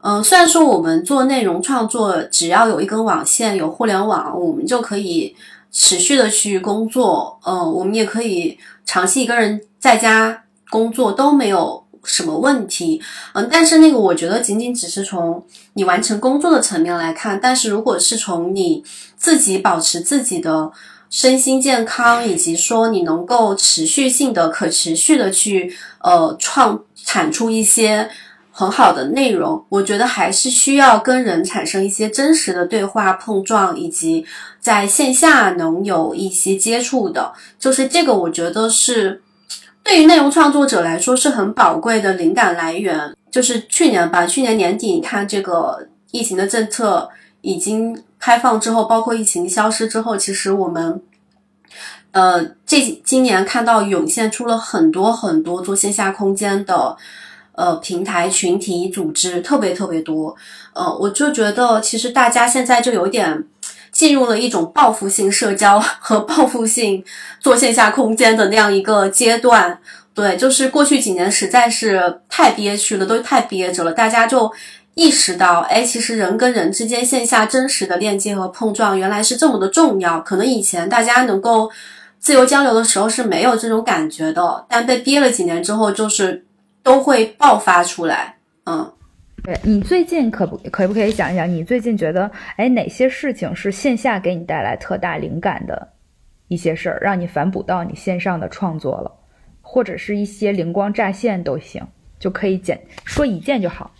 嗯，虽然说我们做内容创作，只要有一根网线，有互联网，我们就可以持续的去工作。嗯，我们也可以长期一个人在家工作都没有什么问题。嗯，但是那个我觉得仅仅只是从你完成工作的层面来看，但是如果是从你自己保持自己的身心健康，以及说你能够持续性的、可持续的去呃创产出一些。很好的内容，我觉得还是需要跟人产生一些真实的对话碰撞，以及在线下能有一些接触的。就是这个，我觉得是对于内容创作者来说是很宝贵的灵感来源。就是去年吧，去年年底，你看这个疫情的政策已经开放之后，包括疫情消失之后，其实我们，呃，这今年看到涌现出了很多很多做线下空间的，呃，平台、群体、组织，特别特别多。呃，我就觉得其实大家现在就有点进入了一种报复性社交和报复性做线下空间的那样一个阶段。对，就是过去几年实在是太憋屈了，都太憋着了。大家就意识到，哎，其实人跟人之间线下真实的链接和碰撞，原来是这么的重要。可能以前大家能够自由交流的时候是没有这种感觉的，但被憋了几年之后，就是都会爆发出来。嗯，对你最近可不可不可以讲一讲，你最近觉得，哎，哪些事情是线下给你带来特大灵感的一些事儿，让你反哺到你线上的创作了？或者是一些灵光乍现都行，就可以简说一件就好。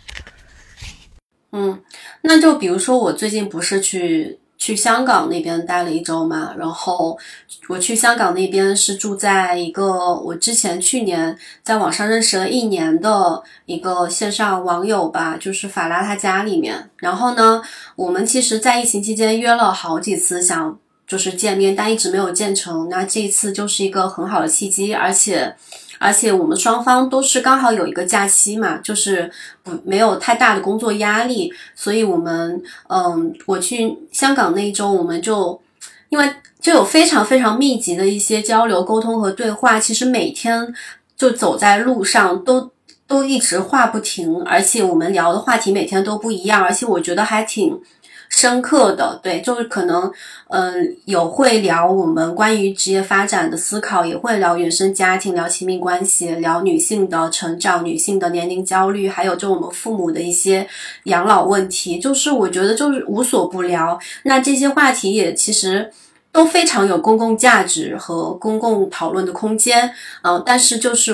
嗯，那就比如说我最近不是去去香港那边待了一周嘛，然后我去香港那边是住在一个我之前去年在网上认识了一年的一个线上网友吧，就是法拉他家里面。然后呢，我们其实，在疫情期间约了好几次想。就是见面，但一直没有见成。那这一次就是一个很好的契机，而且，而且我们双方都是刚好有一个假期嘛，就是不没有太大的工作压力，所以我们，嗯，我去香港那一周，我们就因为就有非常非常密集的一些交流、沟通和对话，其实每天就走在路上都都一直话不停，而且我们聊的话题每天都不一样，而且我觉得还挺。深刻的对，就是可能，嗯，有会聊我们关于职业发展的思考，也会聊原生家庭，聊亲密关系，聊女性的成长，女性的年龄焦虑，还有就我们父母的一些养老问题，就是我觉得就是无所不聊。那这些话题也其实都非常有公共价值和公共讨论的空间，嗯，但是就是。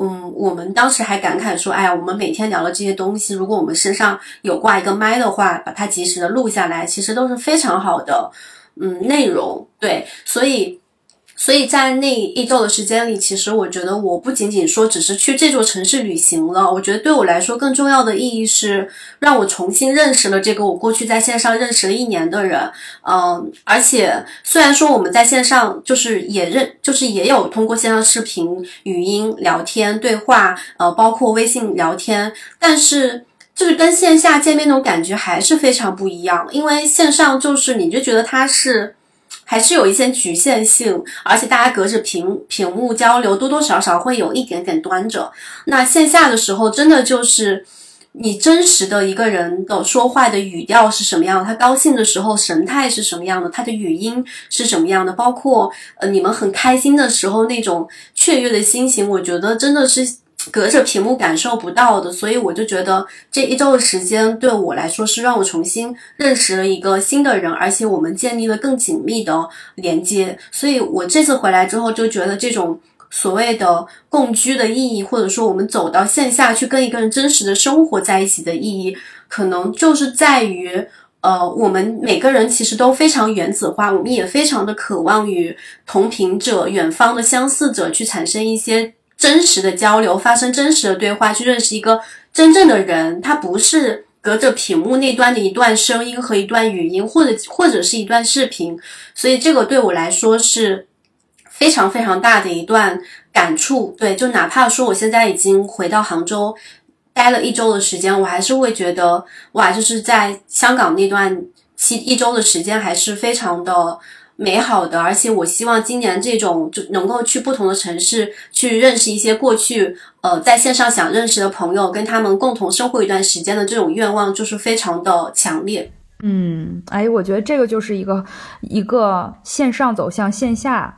嗯，我们当时还感慨说，哎呀，我们每天聊的这些东西，如果我们身上有挂一个麦的话，把它及时的录下来，其实都是非常好的，嗯，内容。对，所以。所以在那一周的时间里，其实我觉得我不仅仅说只是去这座城市旅行了，我觉得对我来说更重要的意义是让我重新认识了这个我过去在线上认识了一年的人。嗯，而且虽然说我们在线上就是也认，就是也有通过线上视频、语音聊天对话，呃，包括微信聊天，但是就是跟线下见面那种感觉还是非常不一样，因为线上就是你就觉得它是。还是有一些局限性，而且大家隔着屏屏幕交流，多多少少会有一点点端着。那线下的时候，真的就是你真实的一个人的说话的语调是什么样，他高兴的时候神态是什么样的，他的语音是什么样的，包括呃你们很开心的时候那种雀跃的心情，我觉得真的是。隔着屏幕感受不到的，所以我就觉得这一周的时间对我来说是让我重新认识了一个新的人，而且我们建立了更紧密的连接。所以我这次回来之后就觉得，这种所谓的共居的意义，或者说我们走到线下去跟一个人真实的生活在一起的意义，可能就是在于，呃，我们每个人其实都非常原子化，我们也非常的渴望与同频者、远方的相似者去产生一些。真实的交流，发生真实的对话，去认识一个真正的人，他不是隔着屏幕那端的一段声音和一段语音，或者或者是一段视频。所以这个对我来说是非常非常大的一段感触。对，就哪怕说我现在已经回到杭州待了一周的时间，我还是会觉得哇，就是在香港那段期一周的时间还是非常的。美好的，而且我希望今年这种就能够去不同的城市，去认识一些过去呃在线上想认识的朋友，跟他们共同生活一段时间的这种愿望，就是非常的强烈。嗯，哎，我觉得这个就是一个一个线上走向线下。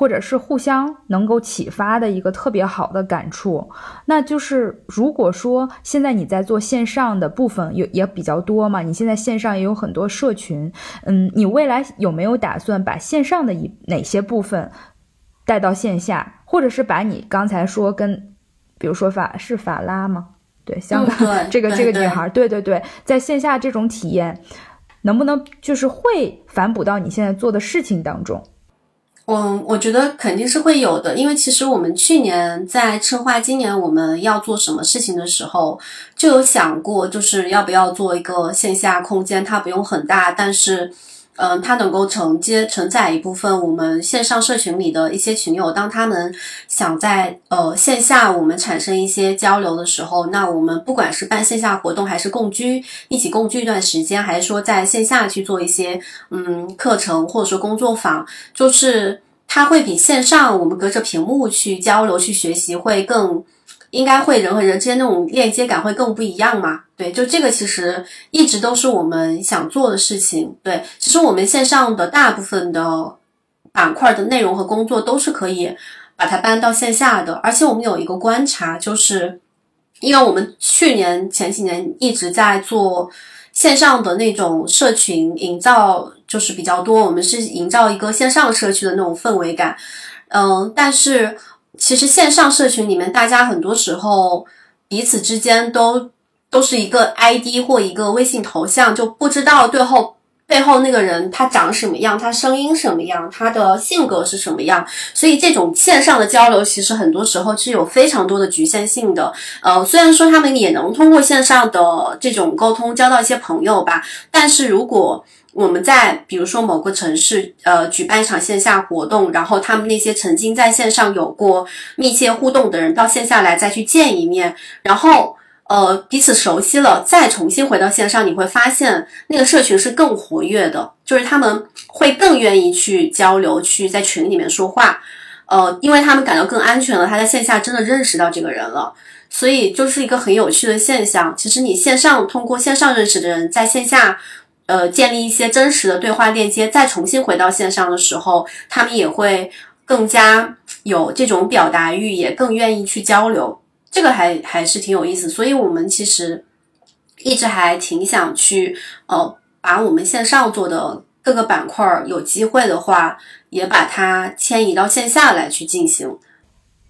或者是互相能够启发的一个特别好的感触，那就是如果说现在你在做线上的部分也也比较多嘛，你现在线上也有很多社群，嗯，你未来有没有打算把线上的一哪些部分带到线下，或者是把你刚才说跟，比如说法是法拉吗？对，香港 这个这个女孩，对对对，在线下这种体验，能不能就是会反哺到你现在做的事情当中？嗯，我觉得肯定是会有的，因为其实我们去年在策划今年我们要做什么事情的时候，就有想过，就是要不要做一个线下空间，它不用很大，但是。嗯，它能够承接承载一部分我们线上社群里的一些群友，当他们想在呃线下我们产生一些交流的时候，那我们不管是办线下活动，还是共居一起共居一段时间，还是说在线下去做一些嗯课程或者说工作坊，就是它会比线上我们隔着屏幕去交流去学习会更。应该会人和人之间那种链接感会更不一样嘛？对，就这个其实一直都是我们想做的事情。对，其实我们线上的大部分的板块的内容和工作都是可以把它搬到线下的。而且我们有一个观察，就是因为我们去年前几年一直在做线上的那种社群营造，就是比较多。我们是营造一个线上社区的那种氛围感，嗯，但是。其实线上社群里面，大家很多时候彼此之间都都是一个 ID 或一个微信头像，就不知道最后背后那个人他长什么样，他声音什么样，他的性格是什么样。所以这种线上的交流，其实很多时候是有非常多的局限性的。呃，虽然说他们也能通过线上的这种沟通交到一些朋友吧，但是如果我们在比如说某个城市，呃，举办一场线下活动，然后他们那些曾经在线上有过密切互动的人，到线下来再去见一面，然后呃彼此熟悉了，再重新回到线上，你会发现那个社群是更活跃的，就是他们会更愿意去交流，去在群里面说话，呃，因为他们感到更安全了，他在线下真的认识到这个人了，所以就是一个很有趣的现象。其实你线上通过线上认识的人，在线下。呃，建立一些真实的对话链接，再重新回到线上的时候，他们也会更加有这种表达欲，也更愿意去交流。这个还还是挺有意思，所以我们其实一直还挺想去呃，把我们线上做的各个板块，有机会的话，也把它迁移到线下来去进行。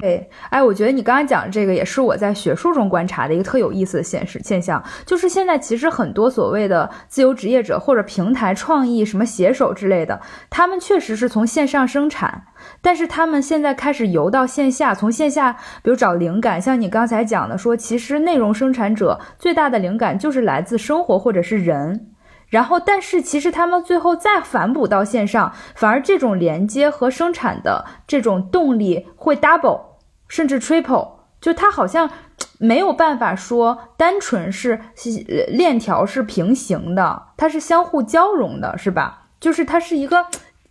对，哎，我觉得你刚才讲的这个也是我在学术中观察的一个特有意思的现实现象，就是现在其实很多所谓的自由职业者或者平台创意什么写手之类的，他们确实是从线上生产，但是他们现在开始游到线下，从线下比如找灵感，像你刚才讲的说，其实内容生产者最大的灵感就是来自生活或者是人，然后但是其实他们最后再反哺到线上，反而这种连接和生产的这种动力会 double。甚至 triple，就它好像没有办法说单纯是链条是平行的，它是相互交融的，是吧？就是它是一个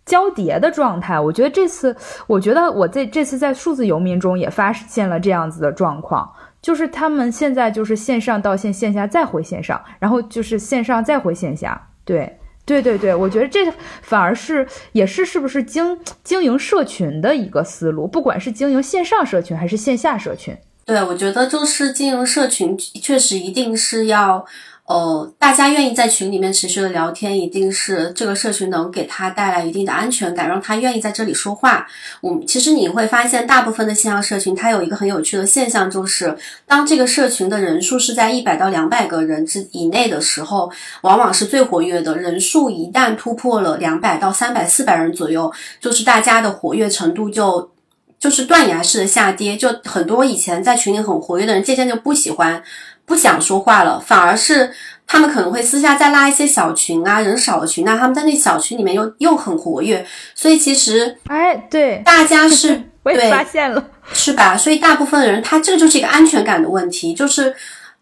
交叠的状态。我觉得这次，我觉得我在这次在数字游民中也发现了这样子的状况，就是他们现在就是线上到线，线下再回线上，然后就是线上再回线下，对。对对对，我觉得这反而是也是是不是经经营社群的一个思路，不管是经营线上社群还是线下社群。对，我觉得就是经营社群，确实一定是要。呃，大家愿意在群里面持续的聊天，一定是这个社群能给他带来一定的安全感，让他愿意在这里说话。我们其实你会发现，大部分的线上社群，它有一个很有趣的现象，就是当这个社群的人数是在一百到两百个人之以内的时候，往往是最活跃的。人数一旦突破了两百到三百、四百人左右，就是大家的活跃程度就就是断崖式的下跌，就很多以前在群里很活跃的人，渐渐就不喜欢。不想说话了，反而是他们可能会私下再拉一些小群啊，人少的群啊，他们在那小群里面又又很活跃，所以其实，哎，对，大家是，我也发现了，是吧？所以大部分人，他这个就是一个安全感的问题，就是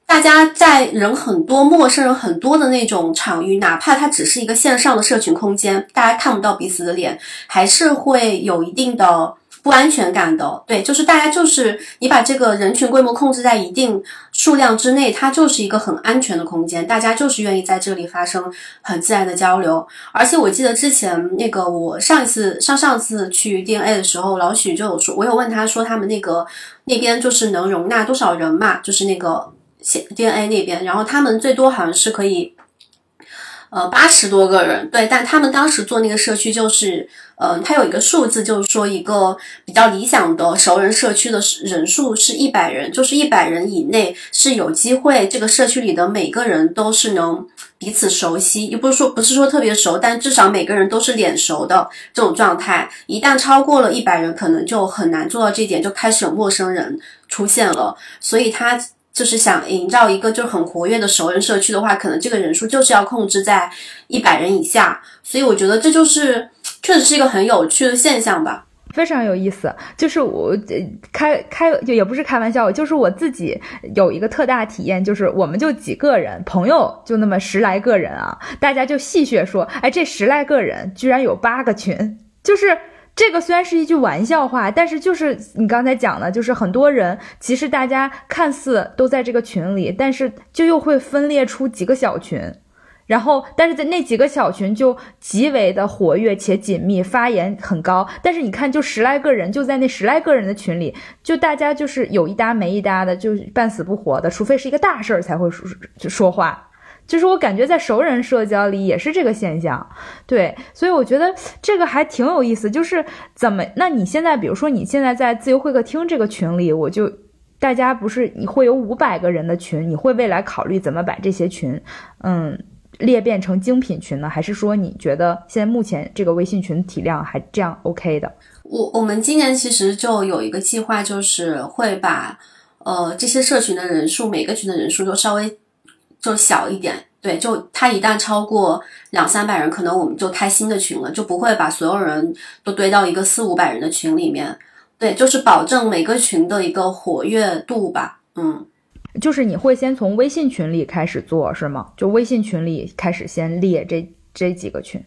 大家在人很多、陌生人很多的那种场域，哪怕它只是一个线上的社群空间，大家看不到彼此的脸，还是会有一定的。不安全感的，对，就是大家就是你把这个人群规模控制在一定数量之内，它就是一个很安全的空间，大家就是愿意在这里发生很自然的交流。而且我记得之前那个我上一次上上次去 DNA 的时候，老许就有说，我有问他说他们那个那边就是能容纳多少人嘛，就是那个 DNA 那边，然后他们最多好像是可以。呃，八十多个人，对，但他们当时做那个社区，就是，嗯，他有一个数字，就是说一个比较理想的熟人社区的人数是一百人，就是一百人以内是有机会，这个社区里的每个人都是能彼此熟悉，也不是说不是说特别熟，但至少每个人都是脸熟的这种状态。一旦超过了一百人，可能就很难做到这一点，就开始有陌生人出现了。所以他就是想营造一个就很活跃的熟人社区的话，可能这个人数就是要控制在一百人以下。所以我觉得这就是确实是一个很有趣的现象吧。非常有意思，就是我开开就也不是开玩笑，就是我自己有一个特大体验，就是我们就几个人朋友就那么十来个人啊，大家就戏谑说，哎，这十来个人居然有八个群，就是这个虽然是一句玩笑话，但是就是你刚才讲的，就是很多人其实大家看似都在这个群里，但是就又会分裂出几个小群。然后，但是在那几个小群就极为的活跃且紧密，发言很高。但是你看，就十来个人，就在那十来个人的群里，就大家就是有一搭没一搭的，就半死不活的，除非是一个大事儿才会说说话。就是我感觉在熟人社交里也是这个现象，对，所以我觉得这个还挺有意思。就是怎么？那你现在，比如说你现在在自由会客厅这个群里，我就大家不是你会有五百个人的群，你会未来考虑怎么把这些群，嗯。裂变成精品群呢，还是说你觉得现在目前这个微信群体量还这样 OK 的？我我们今年其实就有一个计划，就是会把呃这些社群的人数，每个群的人数都稍微就小一点。对，就它一旦超过两三百人，可能我们就开新的群了，就不会把所有人都堆到一个四五百人的群里面。对，就是保证每个群的一个活跃度吧。嗯。就是你会先从微信群里开始做是吗？就微信群里开始先列这这几个群。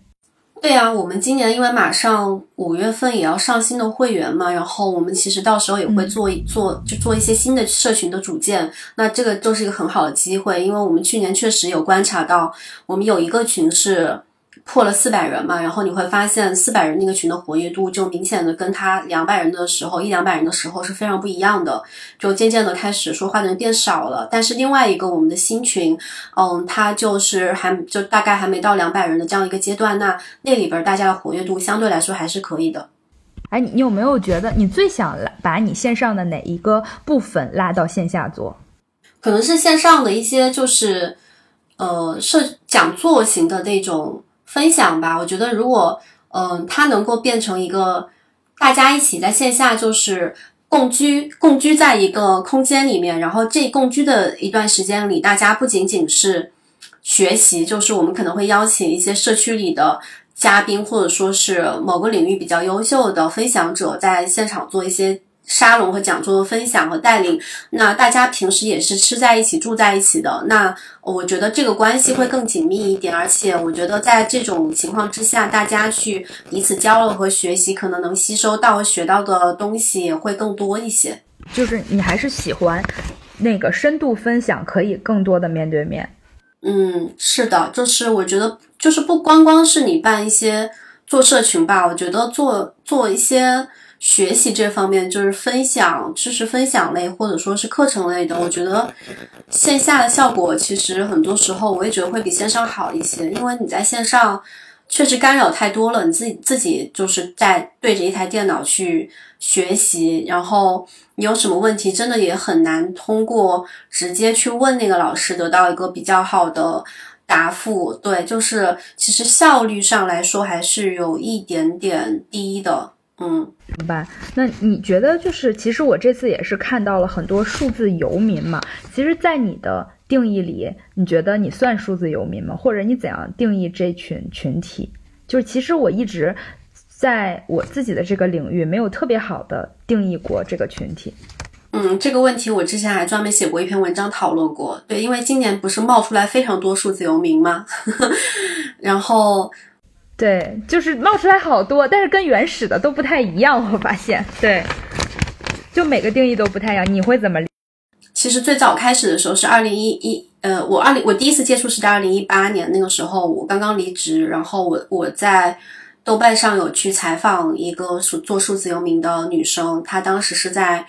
对呀，我们今年因为马上五月份也要上新的会员嘛，然后我们其实到时候也会做一做，就做一些新的社群的组建。那这个就是一个很好的机会，因为我们去年确实有观察到，我们有一个群是。破了四百人嘛，然后你会发现四百人那个群的活跃度就明显的跟他两百人的时候一两百人的时候是非常不一样的，就渐渐的开始说话的人变少了。但是另外一个我们的新群，嗯，它就是还就大概还没到两百人的这样一个阶段，那那里边大家的活跃度相对来说还是可以的。哎，你有没有觉得你最想把你线上的哪一个部分拉到线下做？可能是线上的一些就是呃设讲座型的那种。分享吧，我觉得如果嗯，它能够变成一个大家一起在线下就是共居，共居在一个空间里面，然后这共居的一段时间里，大家不仅仅是学习，就是我们可能会邀请一些社区里的嘉宾，或者说是某个领域比较优秀的分享者，在现场做一些。沙龙和讲座的分享和带领，那大家平时也是吃在一起、住在一起的，那我觉得这个关系会更紧密一点。而且我觉得在这种情况之下，大家去彼此交流和学习，可能能吸收到和学到的东西也会更多一些。就是你还是喜欢那个深度分享，可以更多的面对面。嗯，是的，就是我觉得，就是不光光是你办一些做社群吧，我觉得做做一些。学习这方面就是分享知识分享类或者说是课程类的，我觉得线下的效果其实很多时候我也觉得会比线上好一些，因为你在线上确实干扰太多了，你自己自己就是在对着一台电脑去学习，然后你有什么问题真的也很难通过直接去问那个老师得到一个比较好的答复。对，就是其实效率上来说还是有一点点低的。嗯，明白。那你觉得就是，其实我这次也是看到了很多数字游民嘛。其实，在你的定义里，你觉得你算数字游民吗？或者你怎样定义这群群体？就是其实我一直在我自己的这个领域没有特别好的定义过这个群体。嗯，这个问题我之前还专门写过一篇文章讨论过。对，因为今年不是冒出来非常多数字游民吗？然后。对，就是冒出来好多，但是跟原始的都不太一样。我发现，对，就每个定义都不太一样。你会怎么？其实最早开始的时候是二零一一，呃，我二零我第一次接触是在二零一八年，那个时候我刚刚离职，然后我我在豆瓣上有去采访一个数做数字游民的女生，她当时是在，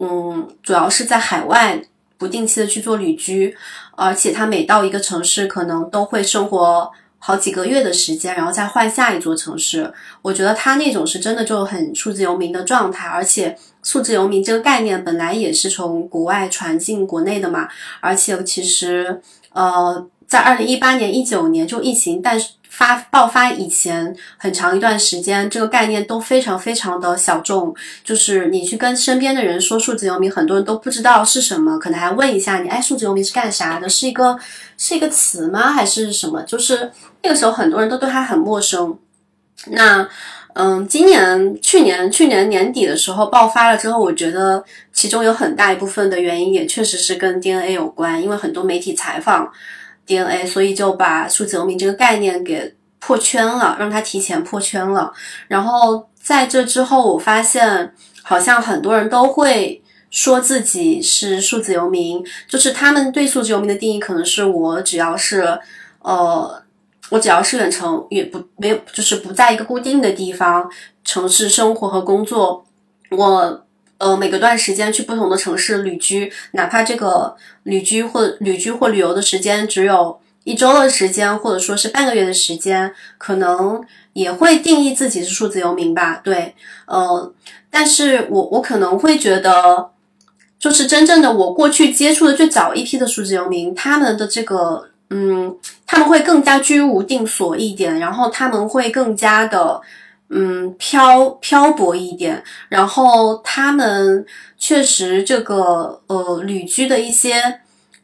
嗯，主要是在海外不定期的去做旅居，而且她每到一个城市，可能都会生活。好几个月的时间，然后再换下一座城市。我觉得他那种是真的就很数字游民的状态，而且数字游民这个概念本来也是从国外传进国内的嘛。而且其实，呃，在二零一八年、一九年就疫情但是发爆发以前很长一段时间，这个概念都非常非常的小众。就是你去跟身边的人说数字游民，很多人都不知道是什么，可能还问一下你，哎，数字游民是干啥的？是一个是一个词吗？还是什么？就是那个时候很多人都对它很陌生。那。嗯，今年、去年、去年年底的时候爆发了之后，我觉得其中有很大一部分的原因也确实是跟 DNA 有关，因为很多媒体采访 DNA，所以就把数字游民这个概念给破圈了，让它提前破圈了。然后在这之后，我发现好像很多人都会说自己是数字游民，就是他们对数字游民的定义可能是我只要是呃。我只要是远程，也不没有，就是不在一个固定的地方城市生活和工作。我呃每隔段时间去不同的城市旅居，哪怕这个旅居或旅居或旅游的时间只有一周的时间，或者说是半个月的时间，可能也会定义自己是数字游民吧。对，呃，但是我我可能会觉得，就是真正的我过去接触的最早一批的数字游民，他们的这个。嗯，他们会更加居无定所一点，然后他们会更加的嗯漂漂泊一点，然后他们确实这个呃旅居的一些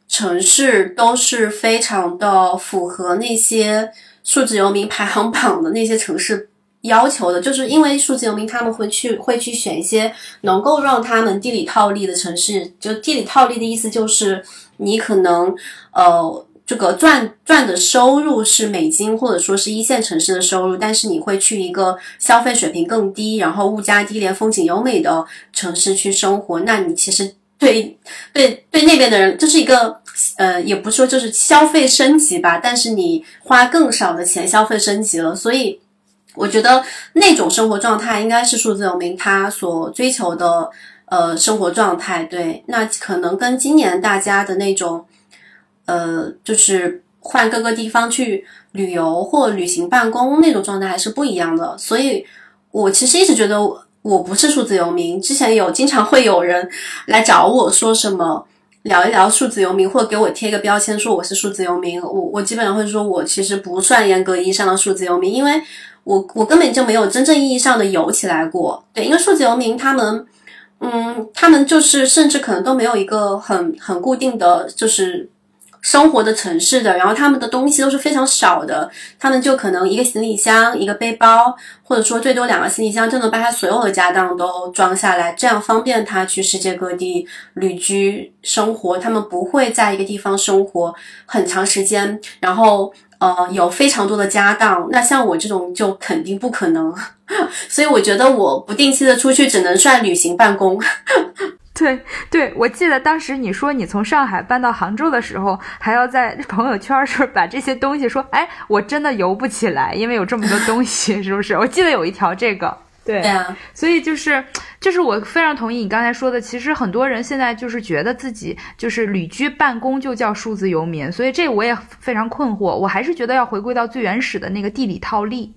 城市都是非常的符合那些数字游民排行榜的那些城市要求的，就是因为数字游民他们会去会去选一些能够让他们地理套利的城市，就地理套利的意思就是你可能呃。这个赚赚的收入是美金，或者说是一线城市的收入，但是你会去一个消费水平更低，然后物价低廉、风景优美的城市去生活，那你其实对对对那边的人，这是一个呃，也不说就是消费升级吧，但是你花更少的钱消费升级了，所以我觉得那种生活状态应该是数字游民他所追求的呃生活状态。对，那可能跟今年大家的那种。呃，就是换各个地方去旅游或旅行办公那种状态还是不一样的，所以我其实一直觉得我不是数字游民。之前有经常会有人来找我说什么聊一聊数字游民，或者给我贴个标签说我是数字游民。我我基本上会说我其实不算严格意义上的数字游民，因为我我根本就没有真正意义上的游起来过。对，因为数字游民他们，嗯，他们就是甚至可能都没有一个很很固定的就是。生活的城市的，然后他们的东西都是非常少的，他们就可能一个行李箱、一个背包，或者说最多两个行李箱就能把他所有的家当都装下来，这样方便他去世界各地旅居生活。他们不会在一个地方生活很长时间，然后呃有非常多的家当。那像我这种就肯定不可能，所以我觉得我不定期的出去只能算旅行办公。对对，我记得当时你说你从上海搬到杭州的时候，还要在 朋友圈是把这些东西说，哎，我真的游不起来，因为有这么多东西，是不是？我记得有一条这个，对啊，所以就是就是我非常同意你刚才说的，其实很多人现在就是觉得自己就是旅居办公就叫数字游民，所以这我也非常困惑，我还是觉得要回归到最原始的那个地理套利。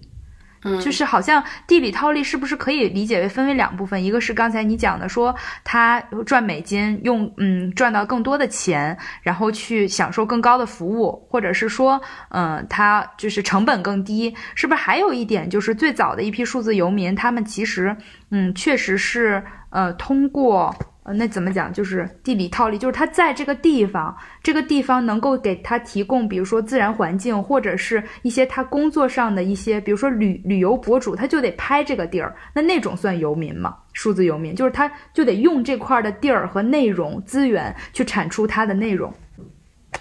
就是好像地理套利是不是可以理解为分为两部分？一个是刚才你讲的，说他赚美金，用嗯赚到更多的钱，然后去享受更高的服务，或者是说嗯他就是成本更低，是不是还有一点就是最早的一批数字游民，他们其实嗯确实是呃通过。呃，那怎么讲？就是地理套利，就是他在这个地方，这个地方能够给他提供，比如说自然环境，或者是一些他工作上的一些，比如说旅旅游博主，他就得拍这个地儿，那那种算游民吗？数字游民，就是他就得用这块的地儿和内容资源去产出他的内容，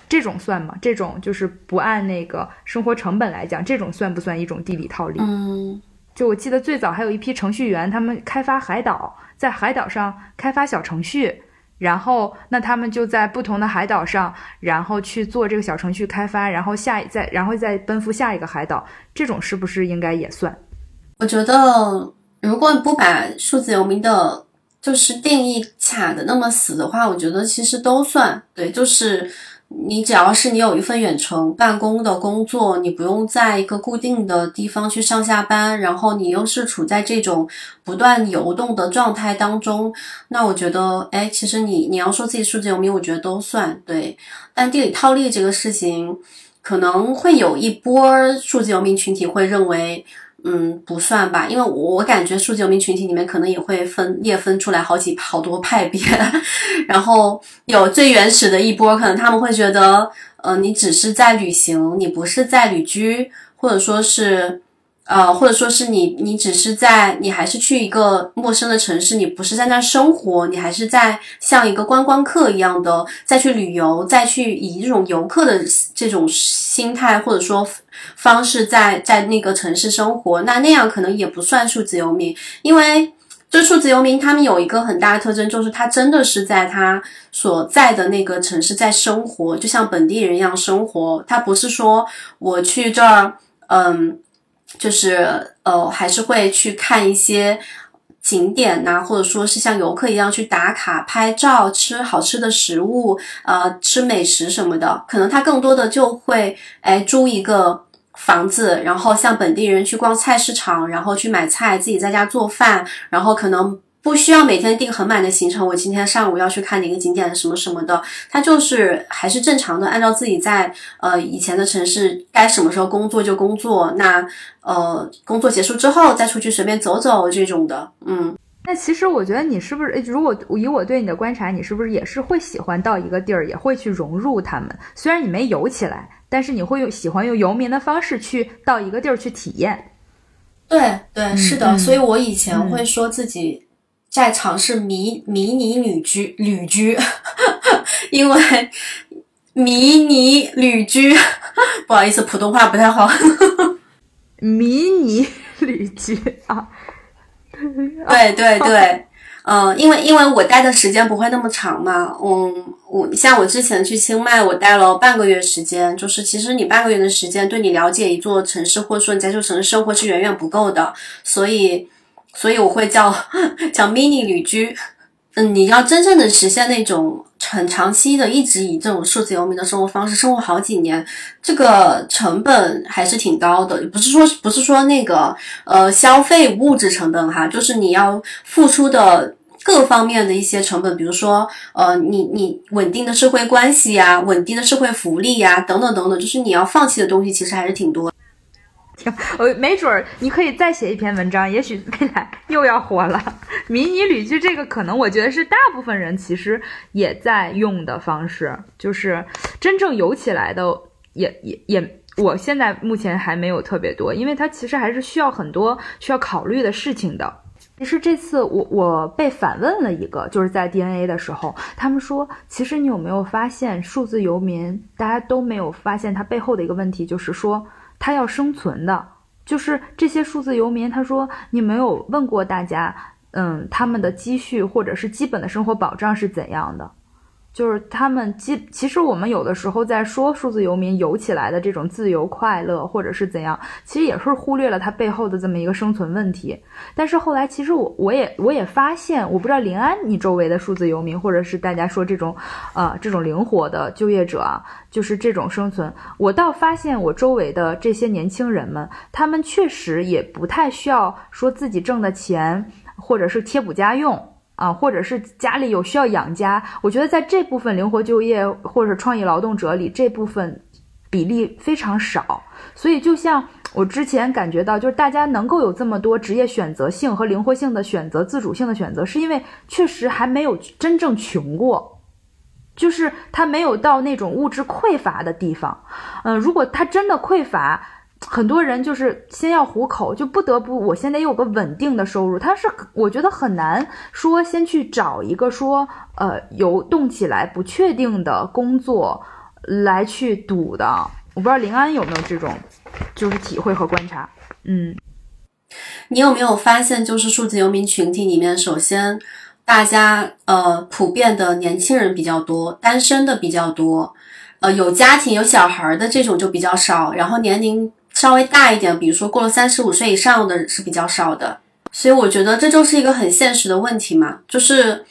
这种算吗？这种就是不按那个生活成本来讲，这种算不算一种地理套利？嗯，就我记得最早还有一批程序员，他们开发海岛。在海岛上开发小程序，然后那他们就在不同的海岛上，然后去做这个小程序开发，然后下再然后再奔赴下一个海岛，这种是不是应该也算？我觉得，如果不把数字游民的，就是定义卡的那么死的话，我觉得其实都算对，就是。你只要是你有一份远程办公的工作，你不用在一个固定的地方去上下班，然后你又是处在这种不断游动的状态当中，那我觉得，哎，其实你你要说自己数字游民，我觉得都算对。但地理套利这个事情，可能会有一波数字游民群体会认为。嗯，不算吧，因为我感觉数字游民群体里面可能也会分裂分出来好几好多派别，然后有最原始的一波，可能他们会觉得，呃，你只是在旅行，你不是在旅居，或者说是。呃，或者说是你，你只是在，你还是去一个陌生的城市，你不是在那生活，你还是在像一个观光客一样的再去旅游，再去以这种游客的这种心态或者说方式在在那个城市生活，那那样可能也不算数字游民，因为这数字游民他们有一个很大的特征，就是他真的是在他所在的那个城市在生活，就像本地人一样生活，他不是说我去这儿，嗯。就是呃，还是会去看一些景点呐，或者说是像游客一样去打卡、拍照、吃好吃的食物，呃，吃美食什么的。可能他更多的就会哎租一个房子，然后像本地人去逛菜市场，然后去买菜，自己在家做饭，然后可能。不需要每天定很满的行程，我今天上午要去看哪个景点什么什么的，他就是还是正常的按照自己在呃以前的城市该什么时候工作就工作，那呃工作结束之后再出去随便走走这种的，嗯。那其实我觉得你是不是，如果以我对你的观察，你是不是也是会喜欢到一个地儿，也会去融入他们？虽然你没游起来，但是你会用喜欢用游民的方式去到一个地儿去体验。对对，是的，所以我以前会说自己。在尝试迷迷你旅居旅居，因为迷你旅居，不好意思，普通话不太好。迷你旅居啊，对对对，嗯，因为因为我待的时间不会那么长嘛，嗯，我像我之前去清迈，我待了半个月时间，就是其实你半个月的时间对你了解一座城市，或者说你在这城市生活是远远不够的，所以。所以我会叫叫 mini 旅居，嗯，你要真正的实现那种很长期的，一直以这种数字游民的生活方式生活好几年，这个成本还是挺高的。不是说不是说那个呃消费物质成本哈，就是你要付出的各方面的一些成本，比如说呃你你稳定的社会关系呀，稳定的社会福利呀，等等等等，就是你要放弃的东西其实还是挺多。我没准儿你可以再写一篇文章，也许未来 又要火了。迷你旅居这个可能，我觉得是大部分人其实也在用的方式，就是真正游起来的也也也，我现在目前还没有特别多，因为它其实还是需要很多需要考虑的事情的。其实这次我我被反问了一个，就是在 DNA 的时候，他们说，其实你有没有发现数字游民，大家都没有发现它背后的一个问题，就是说。他要生存的，就是这些数字游民。他说：“你没有问过大家，嗯，他们的积蓄或者是基本的生活保障是怎样的？”就是他们基，其实我们有的时候在说数字游民游起来的这种自由快乐，或者是怎样，其实也是忽略了它背后的这么一个生存问题。但是后来，其实我我也我也发现，我不知道临安你周围的数字游民，或者是大家说这种，呃，这种灵活的就业者啊，就是这种生存，我倒发现我周围的这些年轻人们，他们确实也不太需要说自己挣的钱，或者是贴补家用。啊，或者是家里有需要养家，我觉得在这部分灵活就业或者创意劳动者里，这部分比例非常少。所以，就像我之前感觉到，就是大家能够有这么多职业选择性和灵活性的选择、自主性的选择，是因为确实还没有真正穷过，就是他没有到那种物质匮乏的地方。嗯，如果他真的匮乏。很多人就是先要糊口，就不得不我现在有个稳定的收入。他是我觉得很难说先去找一个说呃游动起来不确定的工作来去赌的。我不知道临安有没有这种就是体会和观察。嗯，你有没有发现就是数字游民群体里面，首先大家呃普遍的年轻人比较多，单身的比较多，呃有家庭有小孩的这种就比较少，然后年龄。稍微大一点，比如说过了三十五岁以上的是比较少的，所以我觉得这就是一个很现实的问题嘛。就是，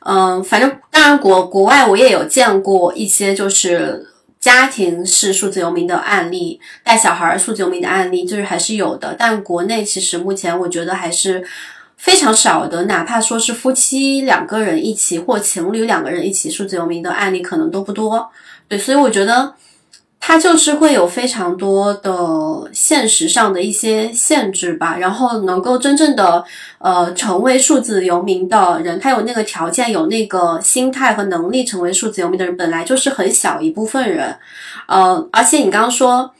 嗯，反正当然国国外我也有见过一些就是家庭是数字游民的案例，带小孩数字游民的案例，就是还是有的。但国内其实目前我觉得还是非常少的，哪怕说是夫妻两个人一起或情侣两个人一起数字游民的案例可能都不多。对，所以我觉得。它就是会有非常多的现实上的一些限制吧，然后能够真正的呃成为数字游民的人，他有那个条件、有那个心态和能力成为数字游民的人，本来就是很小一部分人，呃，而且你刚刚说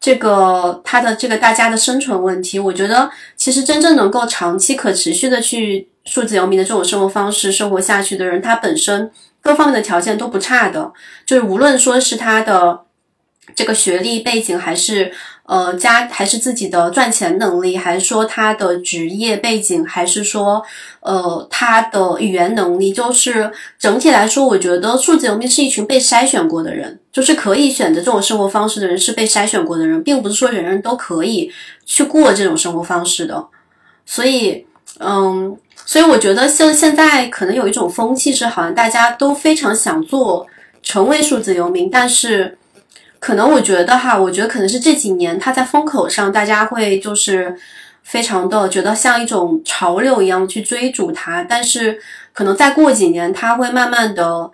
这个他的这个大家的生存问题，我觉得其实真正能够长期可持续的去数字游民的这种生活方式生活下去的人，他本身各方面的条件都不差的，就是无论说是他的。这个学历背景，还是呃家，还是自己的赚钱能力，还是说他的职业背景，还是说呃他的语言能力，就是整体来说，我觉得数字游民是一群被筛选过的人，就是可以选择这种生活方式的人是被筛选过的人，并不是说人人都可以去过这种生活方式的。所以，嗯，所以我觉得现现在可能有一种风气是，好像大家都非常想做成为数字游民，但是。可能我觉得哈，我觉得可能是这几年他在风口上，大家会就是非常的觉得像一种潮流一样去追逐它，但是可能再过几年，他会慢慢的，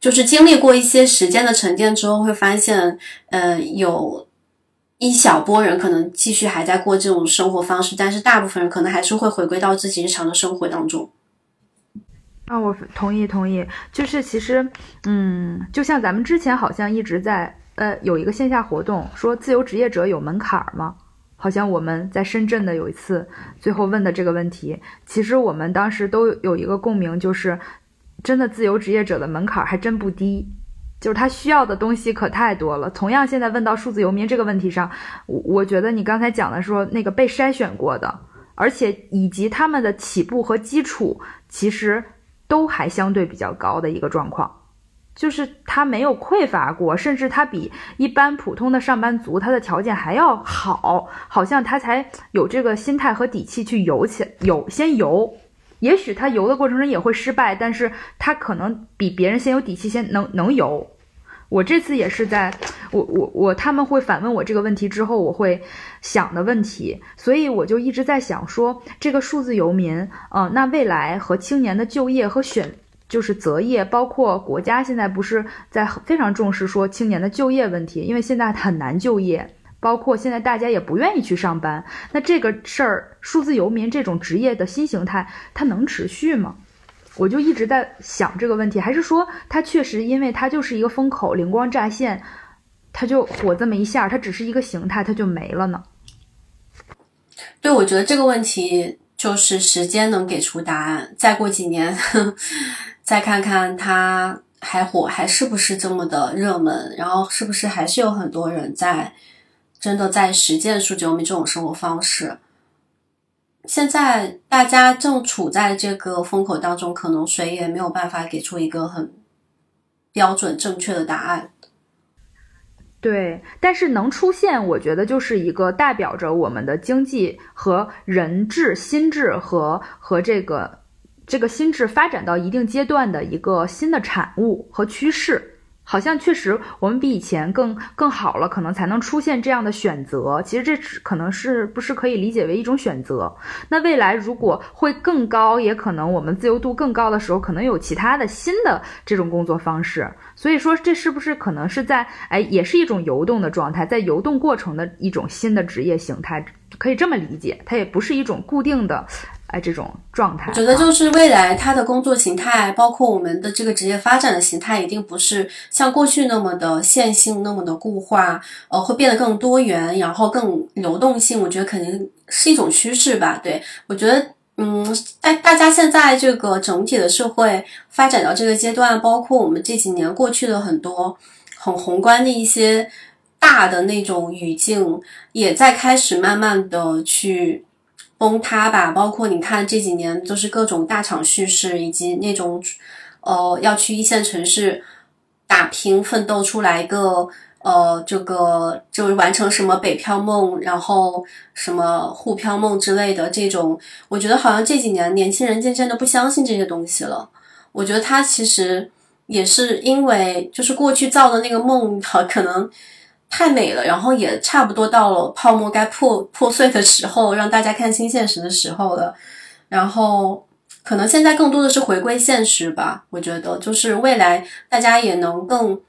就是经历过一些时间的沉淀之后，会发现，呃，有一小波人可能继续还在过这种生活方式，但是大部分人可能还是会回归到自己日常的生活当中。啊，我同意同意，就是其实，嗯，就像咱们之前好像一直在。呃，有一个线下活动，说自由职业者有门槛儿吗？好像我们在深圳的有一次，最后问的这个问题，其实我们当时都有一个共鸣，就是真的自由职业者的门槛还真不低，就是他需要的东西可太多了。同样，现在问到数字游民这个问题上，我我觉得你刚才讲的说那个被筛选过的，而且以及他们的起步和基础，其实都还相对比较高的一个状况。就是他没有匮乏过，甚至他比一般普通的上班族他的条件还要好，好像他才有这个心态和底气去游起游先游。也许他游的过程中也会失败，但是他可能比别人先有底气，先能能游。我这次也是在我我我他们会反问我这个问题之后，我会想的问题，所以我就一直在想说，这个数字游民，嗯，那未来和青年的就业和选。就是择业，包括国家现在不是在非常重视说青年的就业问题，因为现在很难就业，包括现在大家也不愿意去上班。那这个事儿，数字游民这种职业的新形态，它能持续吗？我就一直在想这个问题，还是说它确实因为它就是一个风口，灵光乍现，它就火这么一下，它只是一个形态，它就没了呢？对，我觉得这个问题就是时间能给出答案。再过几年。再看看它还火，还是不是这么的热门？然后是不是还是有很多人在真的在实践数字游民这种生活方式？现在大家正处在这个风口当中，可能谁也没有办法给出一个很标准正确的答案。对，但是能出现，我觉得就是一个代表着我们的经济和人智、心智和和这个。这个心智发展到一定阶段的一个新的产物和趋势，好像确实我们比以前更更好了，可能才能出现这样的选择。其实这只可能是不是可以理解为一种选择？那未来如果会更高，也可能我们自由度更高的时候，可能有其他的新的这种工作方式。所以说，这是不是可能是在哎，也是一种游动的状态，在游动过程的一种新的职业形态，可以这么理解，它也不是一种固定的。哎，这种状态，我觉得就是未来它的工作形态，包括我们的这个职业发展的形态，一定不是像过去那么的线性、那么的固化，呃，会变得更多元，然后更流动性。我觉得肯定是一种趋势吧。对我觉得，嗯，大大家现在这个整体的社会发展到这个阶段，包括我们这几年过去的很多很宏观的一些大的那种语境，也在开始慢慢的去。崩塌吧，包括你看这几年都是各种大厂叙事，以及那种，呃，要去一线城市打拼奋斗出来一个，呃，这个就是完成什么北漂梦，然后什么沪漂梦之类的这种，我觉得好像这几年年轻人渐渐的不相信这些东西了。我觉得他其实也是因为就是过去造的那个梦，好可能。太美了，然后也差不多到了泡沫该破破碎的时候，让大家看清现实的时候了。然后可能现在更多的是回归现实吧。我觉得，就是未来大家也能更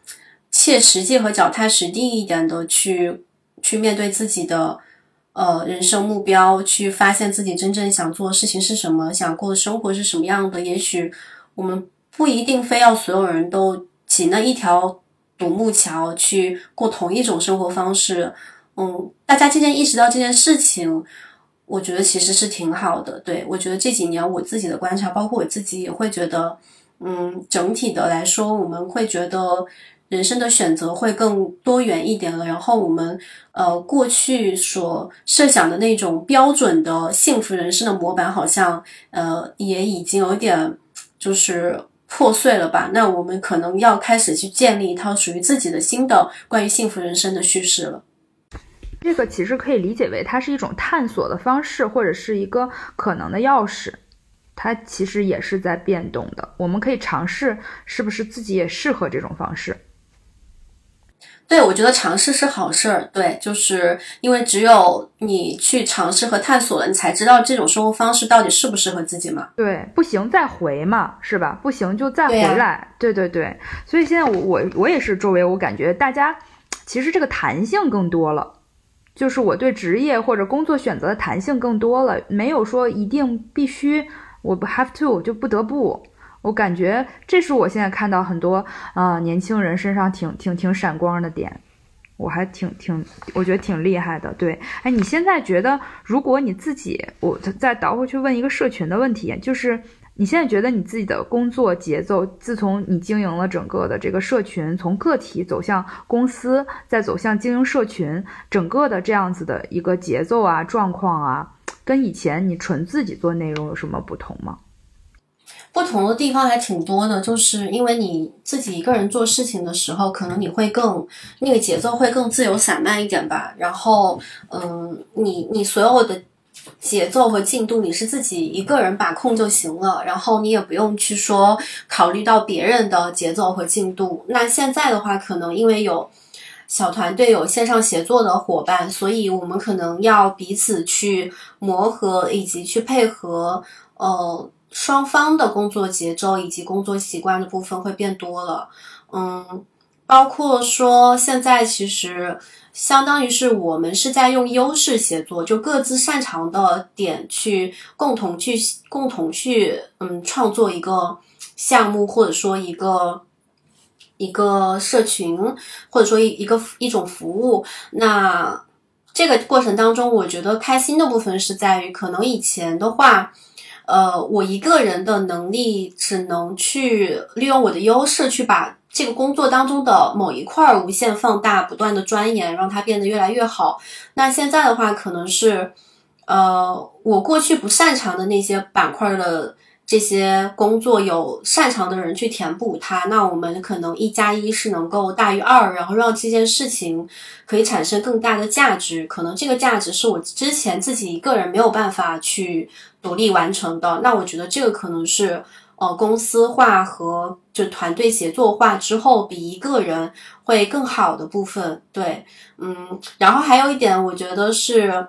切实际和脚踏实地一点的去去面对自己的呃人生目标，去发现自己真正想做的事情是什么，想过的生活是什么样的。也许我们不一定非要所有人都挤那一条独木桥去过同一种生活方式。嗯，大家渐渐意识到这件事情，我觉得其实是挺好的。对我觉得这几年我自己的观察，包括我自己也会觉得，嗯，整体的来说，我们会觉得。人生的选择会更多元一点了，然后我们呃过去所设想的那种标准的幸福人生的模板，好像呃也已经有点就是破碎了吧？那我们可能要开始去建立一套属于自己的新的关于幸福人生的叙事了。这个其实可以理解为它是一种探索的方式，或者是一个可能的钥匙，它其实也是在变动的。我们可以尝试是不是自己也适合这种方式。对，我觉得尝试是好事儿。对，就是因为只有你去尝试和探索了，你才知道这种生活方式到底适不适合自己嘛。对，不行再回嘛，是吧？不行就再回来。对对对，所以现在我我我也是周围，我感觉大家其实这个弹性更多了，就是我对职业或者工作选择的弹性更多了，没有说一定必须我不 have to 就不得不。我感觉这是我现在看到很多啊年轻人身上挺挺挺闪光的点，我还挺挺，我觉得挺厉害的。对，哎，你现在觉得，如果你自己，我再倒回去问一个社群的问题，就是你现在觉得你自己的工作节奏，自从你经营了整个的这个社群，从个体走向公司，再走向经营社群，整个的这样子的一个节奏啊、状况啊，跟以前你纯自己做内容有什么不同吗？不同的地方还挺多的，就是因为你自己一个人做事情的时候，可能你会更那个节奏会更自由散漫一点吧。然后，嗯，你你所有的节奏和进度，你是自己一个人把控就行了。然后你也不用去说考虑到别人的节奏和进度。那现在的话，可能因为有小团队、有线上协作的伙伴，所以我们可能要彼此去磨合，以及去配合，呃。双方的工作节奏以及工作习惯的部分会变多了，嗯，包括说现在其实相当于是我们是在用优势协作，就各自擅长的点去共同去共同去嗯创作一个项目，或者说一个一个社群，或者说一一个一种服务。那这个过程当中，我觉得开心的部分是在于，可能以前的话。呃，我一个人的能力只能去利用我的优势，去把这个工作当中的某一块无限放大，不断的钻研，让它变得越来越好。那现在的话，可能是，呃，我过去不擅长的那些板块的。这些工作有擅长的人去填补它，那我们可能一加一是能够大于二，然后让这件事情可以产生更大的价值。可能这个价值是我之前自己一个人没有办法去独立完成的。那我觉得这个可能是呃公司化和就团队协作化之后比一个人会更好的部分。对，嗯，然后还有一点，我觉得是。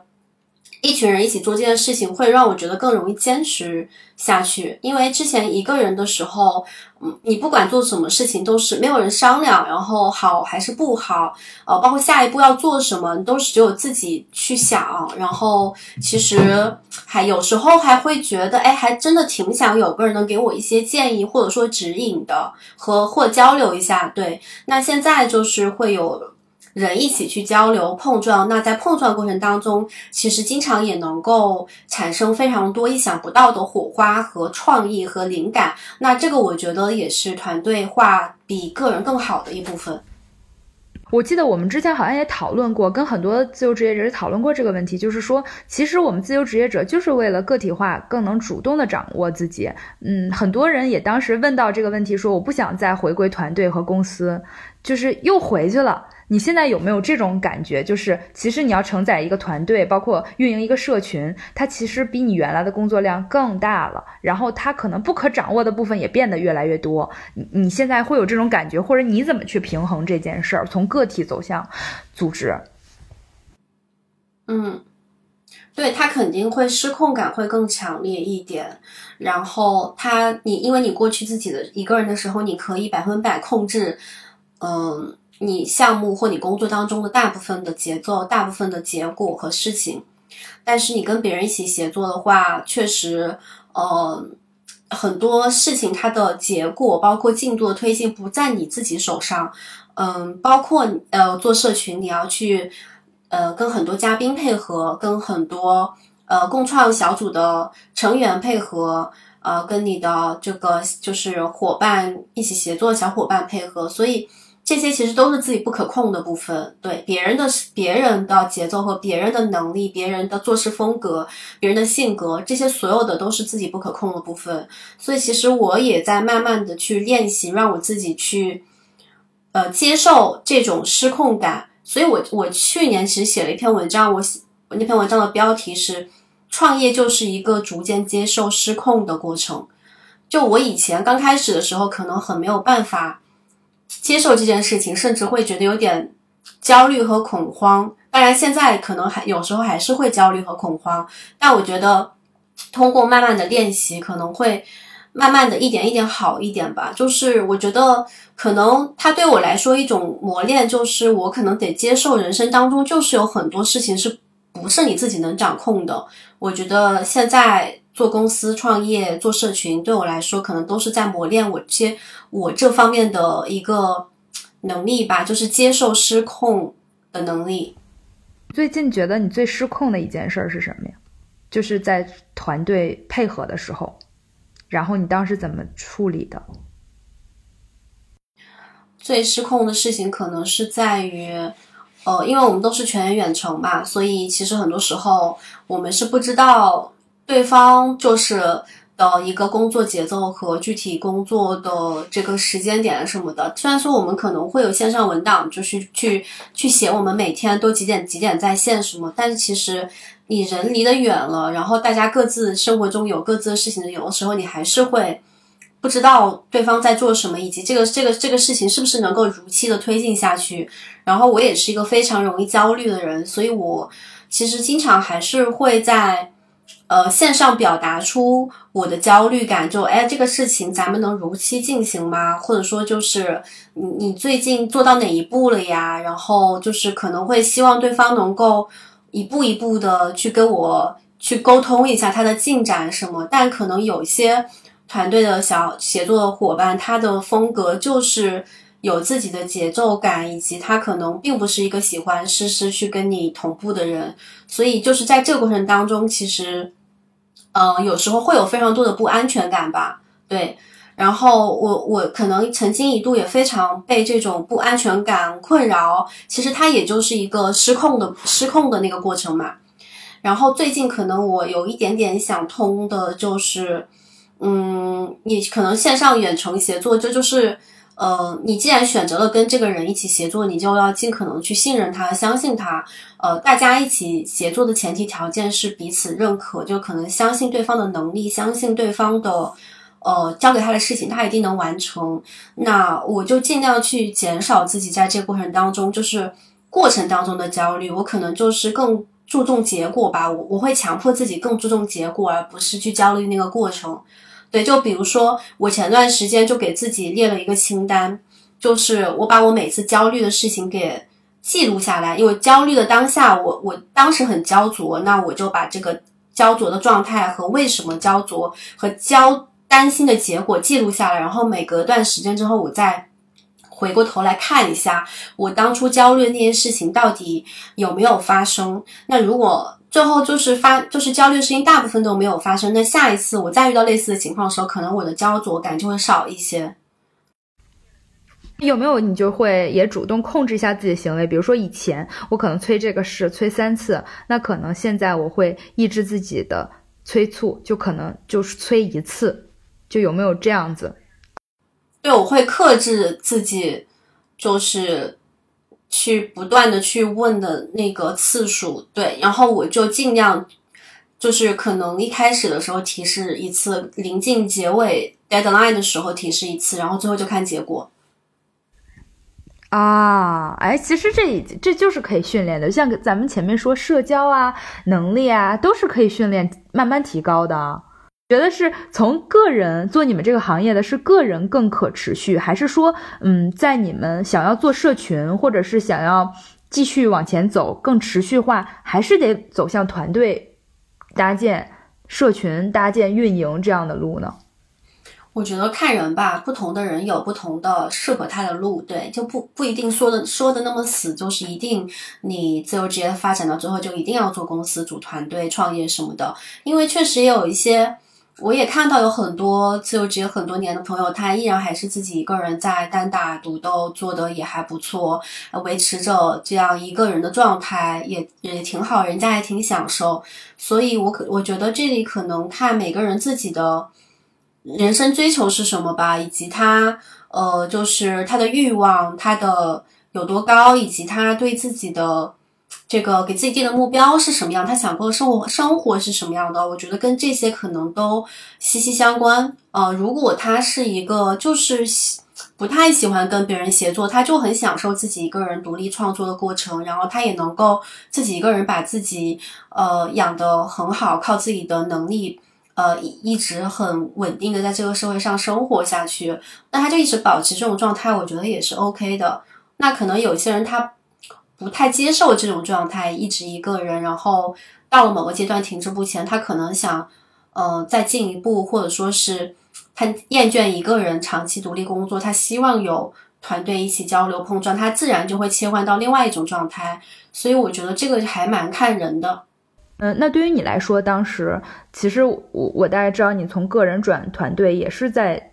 一群人一起做这件事情，会让我觉得更容易坚持下去。因为之前一个人的时候，嗯，你不管做什么事情都是没有人商量，然后好还是不好，呃，包括下一步要做什么，都是只有自己去想。然后其实还有时候还会觉得，哎，还真的挺想有个人能给我一些建议，或者说指引的，和或交流一下。对，那现在就是会有。人一起去交流碰撞，那在碰撞过程当中，其实经常也能够产生非常多意想不到的火花和创意和灵感。那这个我觉得也是团队化比个人更好的一部分。我记得我们之前好像也讨论过，跟很多自由职业者讨论过这个问题，就是说，其实我们自由职业者就是为了个体化，更能主动的掌握自己。嗯，很多人也当时问到这个问题，说我不想再回归团队和公司，就是又回去了。你现在有没有这种感觉？就是其实你要承载一个团队，包括运营一个社群，它其实比你原来的工作量更大了。然后它可能不可掌握的部分也变得越来越多。你你现在会有这种感觉，或者你怎么去平衡这件事儿？从个体走向组织？嗯，对他肯定会失控感会更强烈一点。然后他你因为你过去自己的一个人的时候，你可以百分百控制，嗯。你项目或你工作当中的大部分的节奏、大部分的结果和事情。但是你跟别人一起协作的话，确实，呃，很多事情它的结果，包括进度的推进，不在你自己手上。嗯，包括呃做社群，你要去呃跟很多嘉宾配合，跟很多呃共创小组的成员配合，呃跟你的这个就是伙伴一起协作小伙伴配合，所以。这些其实都是自己不可控的部分，对别人的别人的节奏和别人的能力、别人的做事风格、别人的性格，这些所有的都是自己不可控的部分。所以其实我也在慢慢的去练习，让我自己去，呃，接受这种失控感。所以我我去年其实写了一篇文章，我我那篇文章的标题是“创业就是一个逐渐接受失控的过程”。就我以前刚开始的时候，可能很没有办法。接受这件事情，甚至会觉得有点焦虑和恐慌。当然，现在可能还有时候还是会焦虑和恐慌，但我觉得通过慢慢的练习，可能会慢慢的一点一点好一点吧。就是我觉得可能它对我来说一种磨练，就是我可能得接受人生当中就是有很多事情是不是你自己能掌控的。我觉得现在。做公司、创业、做社群，对我来说可能都是在磨练我些我这方面的一个能力吧，就是接受失控的能力。最近觉得你最失控的一件事是什么呀？就是在团队配合的时候，然后你当时怎么处理的？最失控的事情可能是在于，呃，因为我们都是全员远程嘛，所以其实很多时候我们是不知道。对方就是的一个工作节奏和具体工作的这个时间点什么的。虽然说我们可能会有线上文档，就是去去写我们每天都几点几点在线什么，但是其实你人离得远了，然后大家各自生活中有各自的事情，有的时候你还是会不知道对方在做什么，以及这个这个这个事情是不是能够如期的推进下去。然后我也是一个非常容易焦虑的人，所以我其实经常还是会在。呃，线上表达出我的焦虑感，就哎，这个事情咱们能如期进行吗？或者说，就是你你最近做到哪一步了呀？然后就是可能会希望对方能够一步一步的去跟我去沟通一下他的进展什么。但可能有些团队的小协作伙伴，他的风格就是有自己的节奏感，以及他可能并不是一个喜欢实时去跟你同步的人。所以就是在这个过程当中，其实。嗯，有时候会有非常多的不安全感吧，对。然后我我可能曾经一度也非常被这种不安全感困扰，其实它也就是一个失控的失控的那个过程嘛。然后最近可能我有一点点想通的就是，嗯，你可能线上远程协作，这就是。呃，你既然选择了跟这个人一起协作，你就要尽可能去信任他、相信他。呃，大家一起协作的前提条件是彼此认可，就可能相信对方的能力，相信对方的，呃，交给他的事情他一定能完成。那我就尽量去减少自己在这个过程当中，就是过程当中的焦虑。我可能就是更注重结果吧，我我会强迫自己更注重结果，而不是去焦虑那个过程。对，就比如说，我前段时间就给自己列了一个清单，就是我把我每次焦虑的事情给记录下来。因为焦虑的当下，我我当时很焦灼，那我就把这个焦灼的状态和为什么焦灼和焦担心的结果记录下来，然后每隔段时间之后，我再回过头来看一下，我当初焦虑的那些事情到底有没有发生。那如果最后就是发，就是焦虑的事情大部分都没有发生。那下一次我再遇到类似的情况的时候，可能我的焦灼感就会少一些。有没有你就会也主动控制一下自己的行为？比如说以前我可能催这个事催三次，那可能现在我会抑制自己的催促，就可能就是催一次。就有没有这样子？对，我会克制自己，就是。去不断的去问的那个次数，对，然后我就尽量，就是可能一开始的时候提示一次，临近结尾 deadline 的时候提示一次，然后最后就看结果。啊，哎，其实这这就是可以训练的，像咱们前面说社交啊、能力啊，都是可以训练、慢慢提高的。觉得是从个人做你们这个行业的是个人更可持续，还是说，嗯，在你们想要做社群，或者是想要继续往前走更持续化，还是得走向团队搭建、社群搭建、运营这样的路呢？我觉得看人吧，不同的人有不同的适合他的路，对，就不不一定说的说的那么死，就是一定你自由职业发展到最后就一定要做公司、组团队、创业什么的，因为确实也有一些，我也看到有很多自由职业很多年的朋友，他依然还是自己一个人在单打独斗，做的也还不错，维持着这样一个人的状态，也也挺好，人家也挺享受，所以我可我觉得这里可能看每个人自己的。人生追求是什么吧，以及他呃，就是他的欲望，他的有多高，以及他对自己的这个给自己定的目标是什么样，他想过的生活生活是什么样的，我觉得跟这些可能都息息相关。呃，如果他是一个就是不太喜欢跟别人协作，他就很享受自己一个人独立创作的过程，然后他也能够自己一个人把自己呃养得很好，靠自己的能力。呃，一直很稳定的在这个社会上生活下去，那他就一直保持这种状态，我觉得也是 OK 的。那可能有些人他不太接受这种状态，一直一个人，然后到了某个阶段停滞不前，他可能想，呃，再进一步，或者说是他厌倦一个人长期独立工作，他希望有团队一起交流碰撞，他自然就会切换到另外一种状态。所以我觉得这个还蛮看人的。嗯，那对于你来说，当时其实我我大概知道你从个人转团队也是在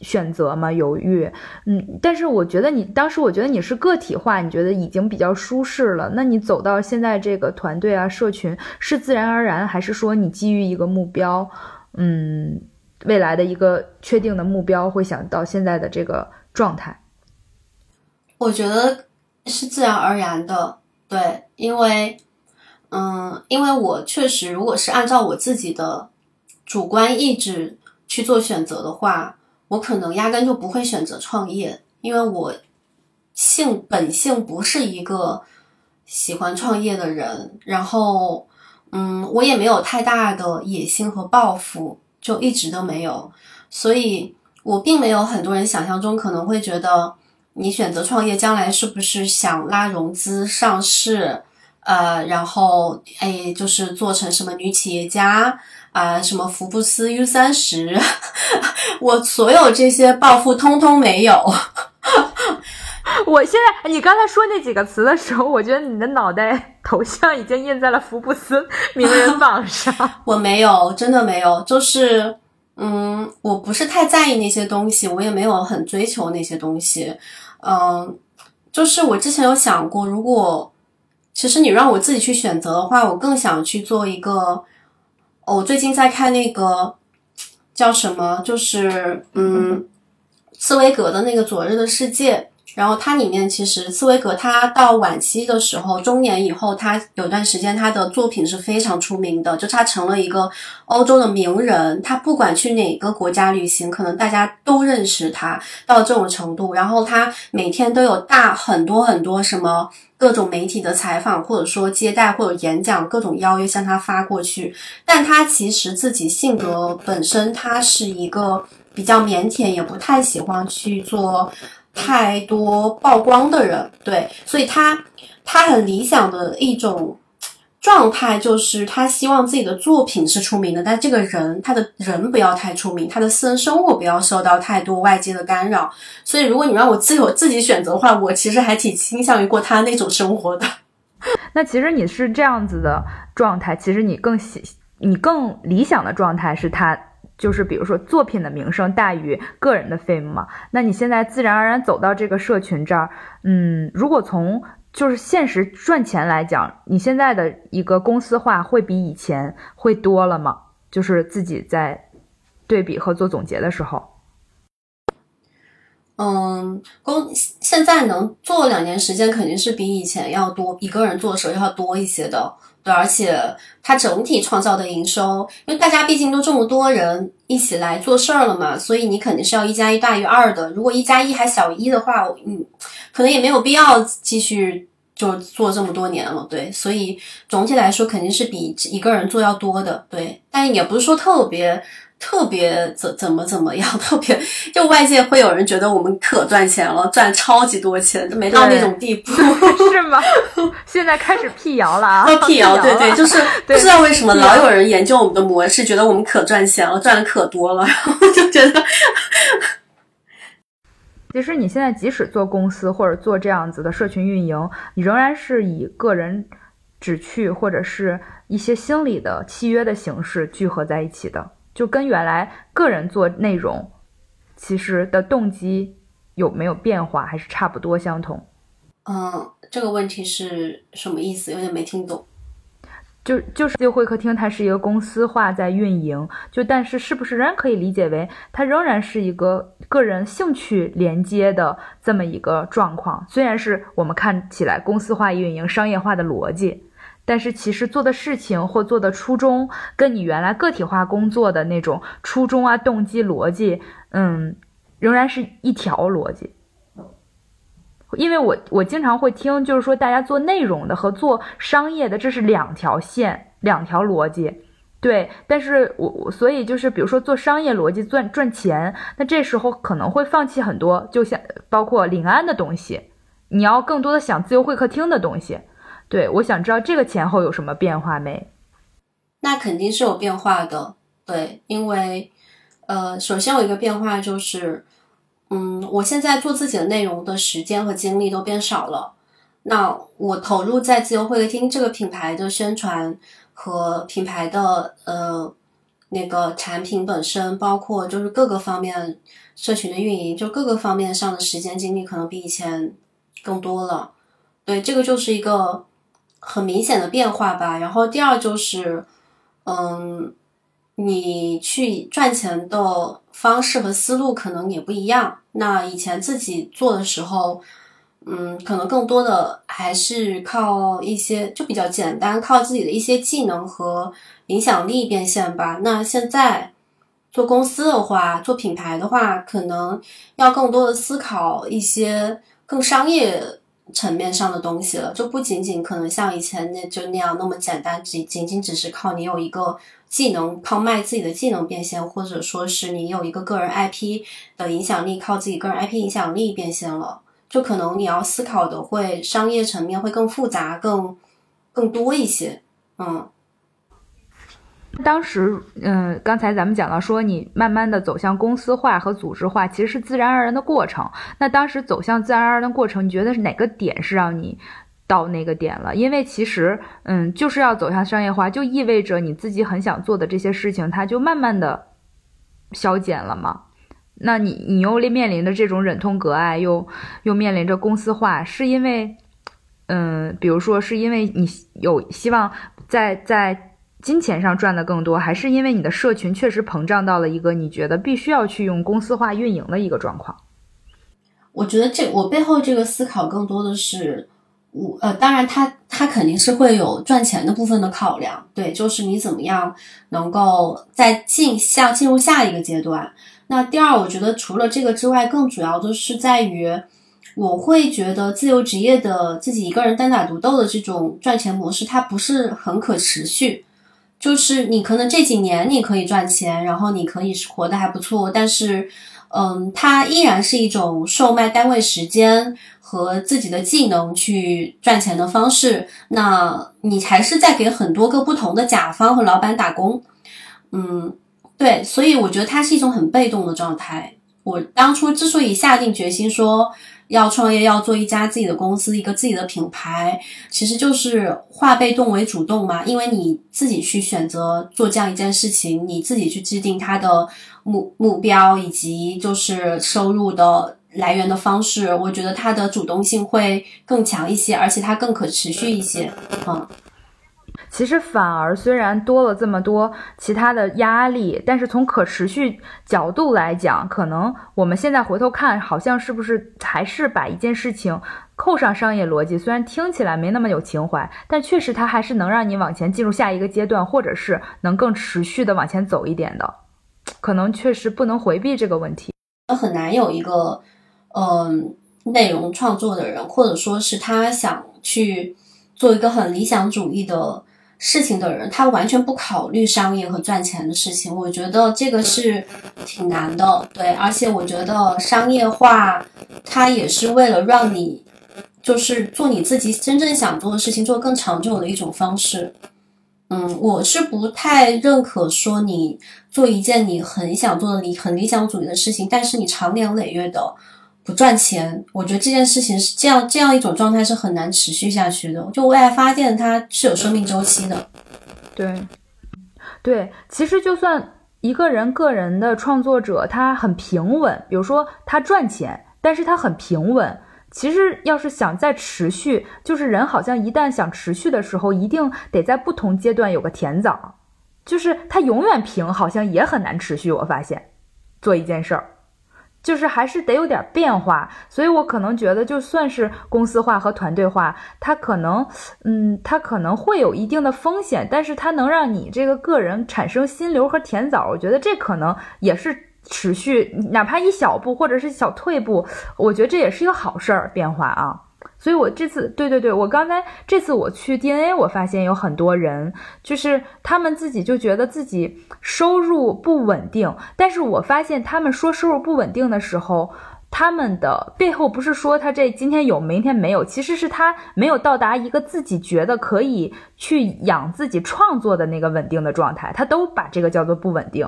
选择嘛，犹豫。嗯，但是我觉得你当时，我觉得你是个体化，你觉得已经比较舒适了。那你走到现在这个团队啊，社群是自然而然，还是说你基于一个目标，嗯，未来的一个确定的目标，会想到现在的这个状态？我觉得是自然而然的，对，因为。嗯，因为我确实，如果是按照我自己的主观意志去做选择的话，我可能压根就不会选择创业，因为我性本性不是一个喜欢创业的人。然后，嗯，我也没有太大的野心和抱负，就一直都没有。所以我并没有很多人想象中可能会觉得，你选择创业，将来是不是想拉融资上市？呃，然后哎，就是做成什么女企业家啊，什么福布斯 U 三十，我所有这些暴富通通没有。我现在，你刚才说那几个词的时候，我觉得你的脑袋头像已经印在了福布斯名人榜上。我没有，真的没有，就是，嗯，我不是太在意那些东西，我也没有很追求那些东西。嗯，就是我之前有想过，如果。其实你让我自己去选择的话，我更想去做一个。我最近在看那个叫什么，就是嗯，茨威格的那个《昨日的世界》。然后它里面其实茨威格他到晚期的时候，中年以后，他有段时间他的作品是非常出名的，就他成了一个欧洲的名人。他不管去哪个国家旅行，可能大家都认识他到这种程度。然后他每天都有大很多很多什么各种媒体的采访，或者说接待或者演讲，各种邀约向他发过去。但他其实自己性格本身，他是一个比较腼腆，也不太喜欢去做。太多曝光的人，对，所以他他很理想的一种状态就是他希望自己的作品是出名的，但这个人他的人不要太出名，他的私人生活不要受到太多外界的干扰。所以如果你让我自由自己选择的话，我其实还挺倾向于过他那种生活的。那其实你是这样子的状态，其实你更喜你更理想的状态是他。就是比如说作品的名声大于个人的 fame 嘛，那你现在自然而然走到这个社群这儿，嗯，如果从就是现实赚钱来讲，你现在的一个公司化会比以前会多了吗？就是自己在对比和做总结的时候，嗯，公现在能做两年时间肯定是比以前要多，一个人做的时候要多一些的。对，而且它整体创造的营收，因为大家毕竟都这么多人一起来做事儿了嘛，所以你肯定是要一加一大于二的。如果一加一还小于一的话，嗯，可能也没有必要继续就做这么多年了。对，所以总体来说肯定是比一个人做要多的。对，但也不是说特别特别怎怎么怎么样，特别就外界会有人觉得我们可赚钱了，赚超级多钱，没到那种地步，是吗？现在开始辟谣了啊！辟谣，对对，就是不知道为什么老有人研究我们的模式，觉得我们可赚钱了，赚的可多了，然后就觉得。其实你现在即使做公司或者做这样子的社群运营，你仍然是以个人只去或者是一些心理的契约的形式聚合在一起的。就跟原来个人做内容，其实的动机有没有变化，还是差不多相同？嗯，这个问题是什么意思？有点没听懂。就就是自由会客厅，它是一个公司化在运营，就但是是不是仍然可以理解为它仍然是一个个人兴趣连接的这么一个状况？虽然是我们看起来公司化运营、商业化的逻辑。但是其实做的事情或做的初衷，跟你原来个体化工作的那种初衷啊、动机、逻辑，嗯，仍然是一条逻辑。因为我我经常会听，就是说大家做内容的和做商业的，这是两条线、两条逻辑。对，但是我我所以就是比如说做商业逻辑赚赚钱，那这时候可能会放弃很多，就像包括临安的东西，你要更多的想自由会客厅的东西。对，我想知道这个前后有什么变化没？那肯定是有变化的。对，因为呃，首先有一个变化就是，嗯，我现在做自己的内容的时间和精力都变少了。那我投入在自由会客厅这个品牌的宣传和品牌的呃那个产品本身，包括就是各个方面社群的运营，就各个方面上的时间精力可能比以前更多了。对，这个就是一个。很明显的变化吧，然后第二就是，嗯，你去赚钱的方式和思路可能也不一样。那以前自己做的时候，嗯，可能更多的还是靠一些就比较简单，靠自己的一些技能和影响力变现吧。那现在做公司的话，做品牌的话，可能要更多的思考一些更商业。层面上的东西了，就不仅仅可能像以前那就那样那么简单，仅仅仅只是靠你有一个技能，靠卖自己的技能变现，或者说是你有一个个人 IP 的影响力，靠自己个人 IP 影响力变现了，就可能你要思考的会商业层面会更复杂，更更多一些，嗯。当时，嗯，刚才咱们讲到说，你慢慢的走向公司化和组织化，其实是自然而然的过程。那当时走向自然而然的过程，你觉得是哪个点是让你到那个点了？因为其实，嗯，就是要走向商业化，就意味着你自己很想做的这些事情，它就慢慢的消减了嘛。那你你又面临着这种忍痛割爱，又又面临着公司化，是因为，嗯，比如说是因为你有希望在在。金钱上赚的更多，还是因为你的社群确实膨胀到了一个你觉得必须要去用公司化运营的一个状况？我觉得这我背后这个思考更多的是，我呃，当然它它肯定是会有赚钱的部分的考量，对，就是你怎么样能够在进下进入下一个阶段。那第二，我觉得除了这个之外，更主要的是在于，我会觉得自由职业的自己一个人单打独斗的这种赚钱模式，它不是很可持续。就是你可能这几年你可以赚钱，然后你可以活得还不错，但是，嗯，它依然是一种售卖单位时间和自己的技能去赚钱的方式。那你还是在给很多个不同的甲方和老板打工，嗯，对，所以我觉得它是一种很被动的状态。我当初之所以下定决心说。要创业，要做一家自己的公司，一个自己的品牌，其实就是化被动为主动嘛。因为你自己去选择做这样一件事情，你自己去制定它的目目标以及就是收入的来源的方式，我觉得它的主动性会更强一些，而且它更可持续一些，嗯。其实反而虽然多了这么多其他的压力，但是从可持续角度来讲，可能我们现在回头看，好像是不是还是把一件事情扣上商业逻辑？虽然听起来没那么有情怀，但确实它还是能让你往前进入下一个阶段，或者是能更持续的往前走一点的。可能确实不能回避这个问题。很难有一个嗯内容创作的人，或者说是他想去做一个很理想主义的。事情的人，他完全不考虑商业和赚钱的事情，我觉得这个是挺难的。对，而且我觉得商业化，它也是为了让你就是做你自己真正想做的事情，做更长久的一种方式。嗯，我是不太认可说你做一件你很想做的、你很理想主义的事情，但是你长年累月的。不赚钱，我觉得这件事情是这样这样一种状态是很难持续下去的。就为爱发电，它是有生命周期的。对，对，其实就算一个人个人的创作者，他很平稳，比如说他赚钱，但是他很平稳。其实要是想再持续，就是人好像一旦想持续的时候，一定得在不同阶段有个甜枣，就是他永远平，好像也很难持续。我发现做一件事儿。就是还是得有点变化，所以我可能觉得，就算是公司化和团队化，它可能，嗯，它可能会有一定的风险，但是它能让你这个个人产生心流和甜枣，我觉得这可能也是持续，哪怕一小步或者是小退步，我觉得这也是一个好事儿，变化啊。所以，我这次对对对，我刚才这次我去 DNA，我发现有很多人，就是他们自己就觉得自己收入不稳定，但是我发现他们说收入不稳定的时候，他们的背后不是说他这今天有明天没有，其实是他没有到达一个自己觉得可以去养自己创作的那个稳定的状态，他都把这个叫做不稳定。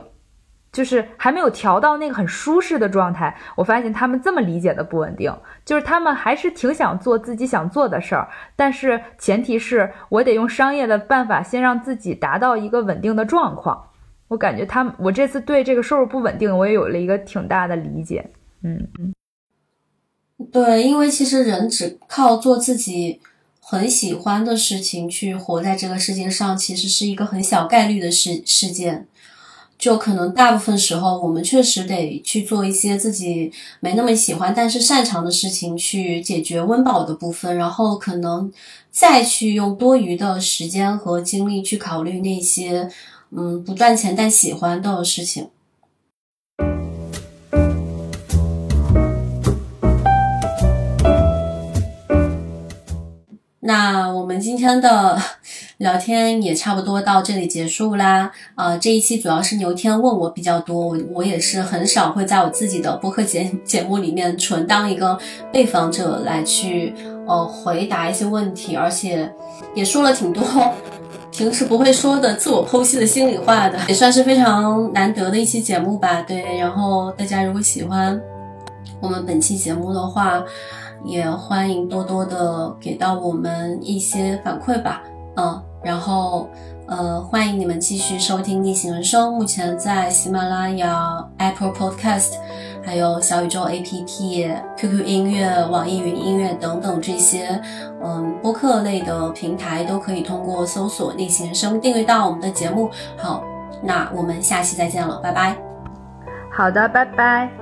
就是还没有调到那个很舒适的状态，我发现他们这么理解的不稳定，就是他们还是挺想做自己想做的事儿，但是前提是我得用商业的办法先让自己达到一个稳定的状况。我感觉他，我这次对这个收入不稳定，我也有了一个挺大的理解。嗯嗯，对，因为其实人只靠做自己很喜欢的事情去活在这个世界上，其实是一个很小概率的事事件。就可能大部分时候，我们确实得去做一些自己没那么喜欢，但是擅长的事情，去解决温饱的部分，然后可能再去用多余的时间和精力去考虑那些，嗯，不赚钱但喜欢的事情。那我们今天的聊天也差不多到这里结束啦。啊，这一期主要是牛天问我比较多，我我也是很少会在我自己的播客节节目里面纯当一个被访者来去呃回答一些问题，而且也说了挺多平时不会说的自我剖析的心里话的，也算是非常难得的一期节目吧。对，然后大家如果喜欢我们本期节目的话。也欢迎多多的给到我们一些反馈吧，嗯，然后呃，欢迎你们继续收听逆行人生，目前在喜马拉雅、Apple Podcast，还有小宇宙 APP、QQ 音乐、网易云音乐等等这些嗯播客类的平台都可以通过搜索逆行人生订阅到我们的节目。好，那我们下期再见了，拜拜。好的，拜拜。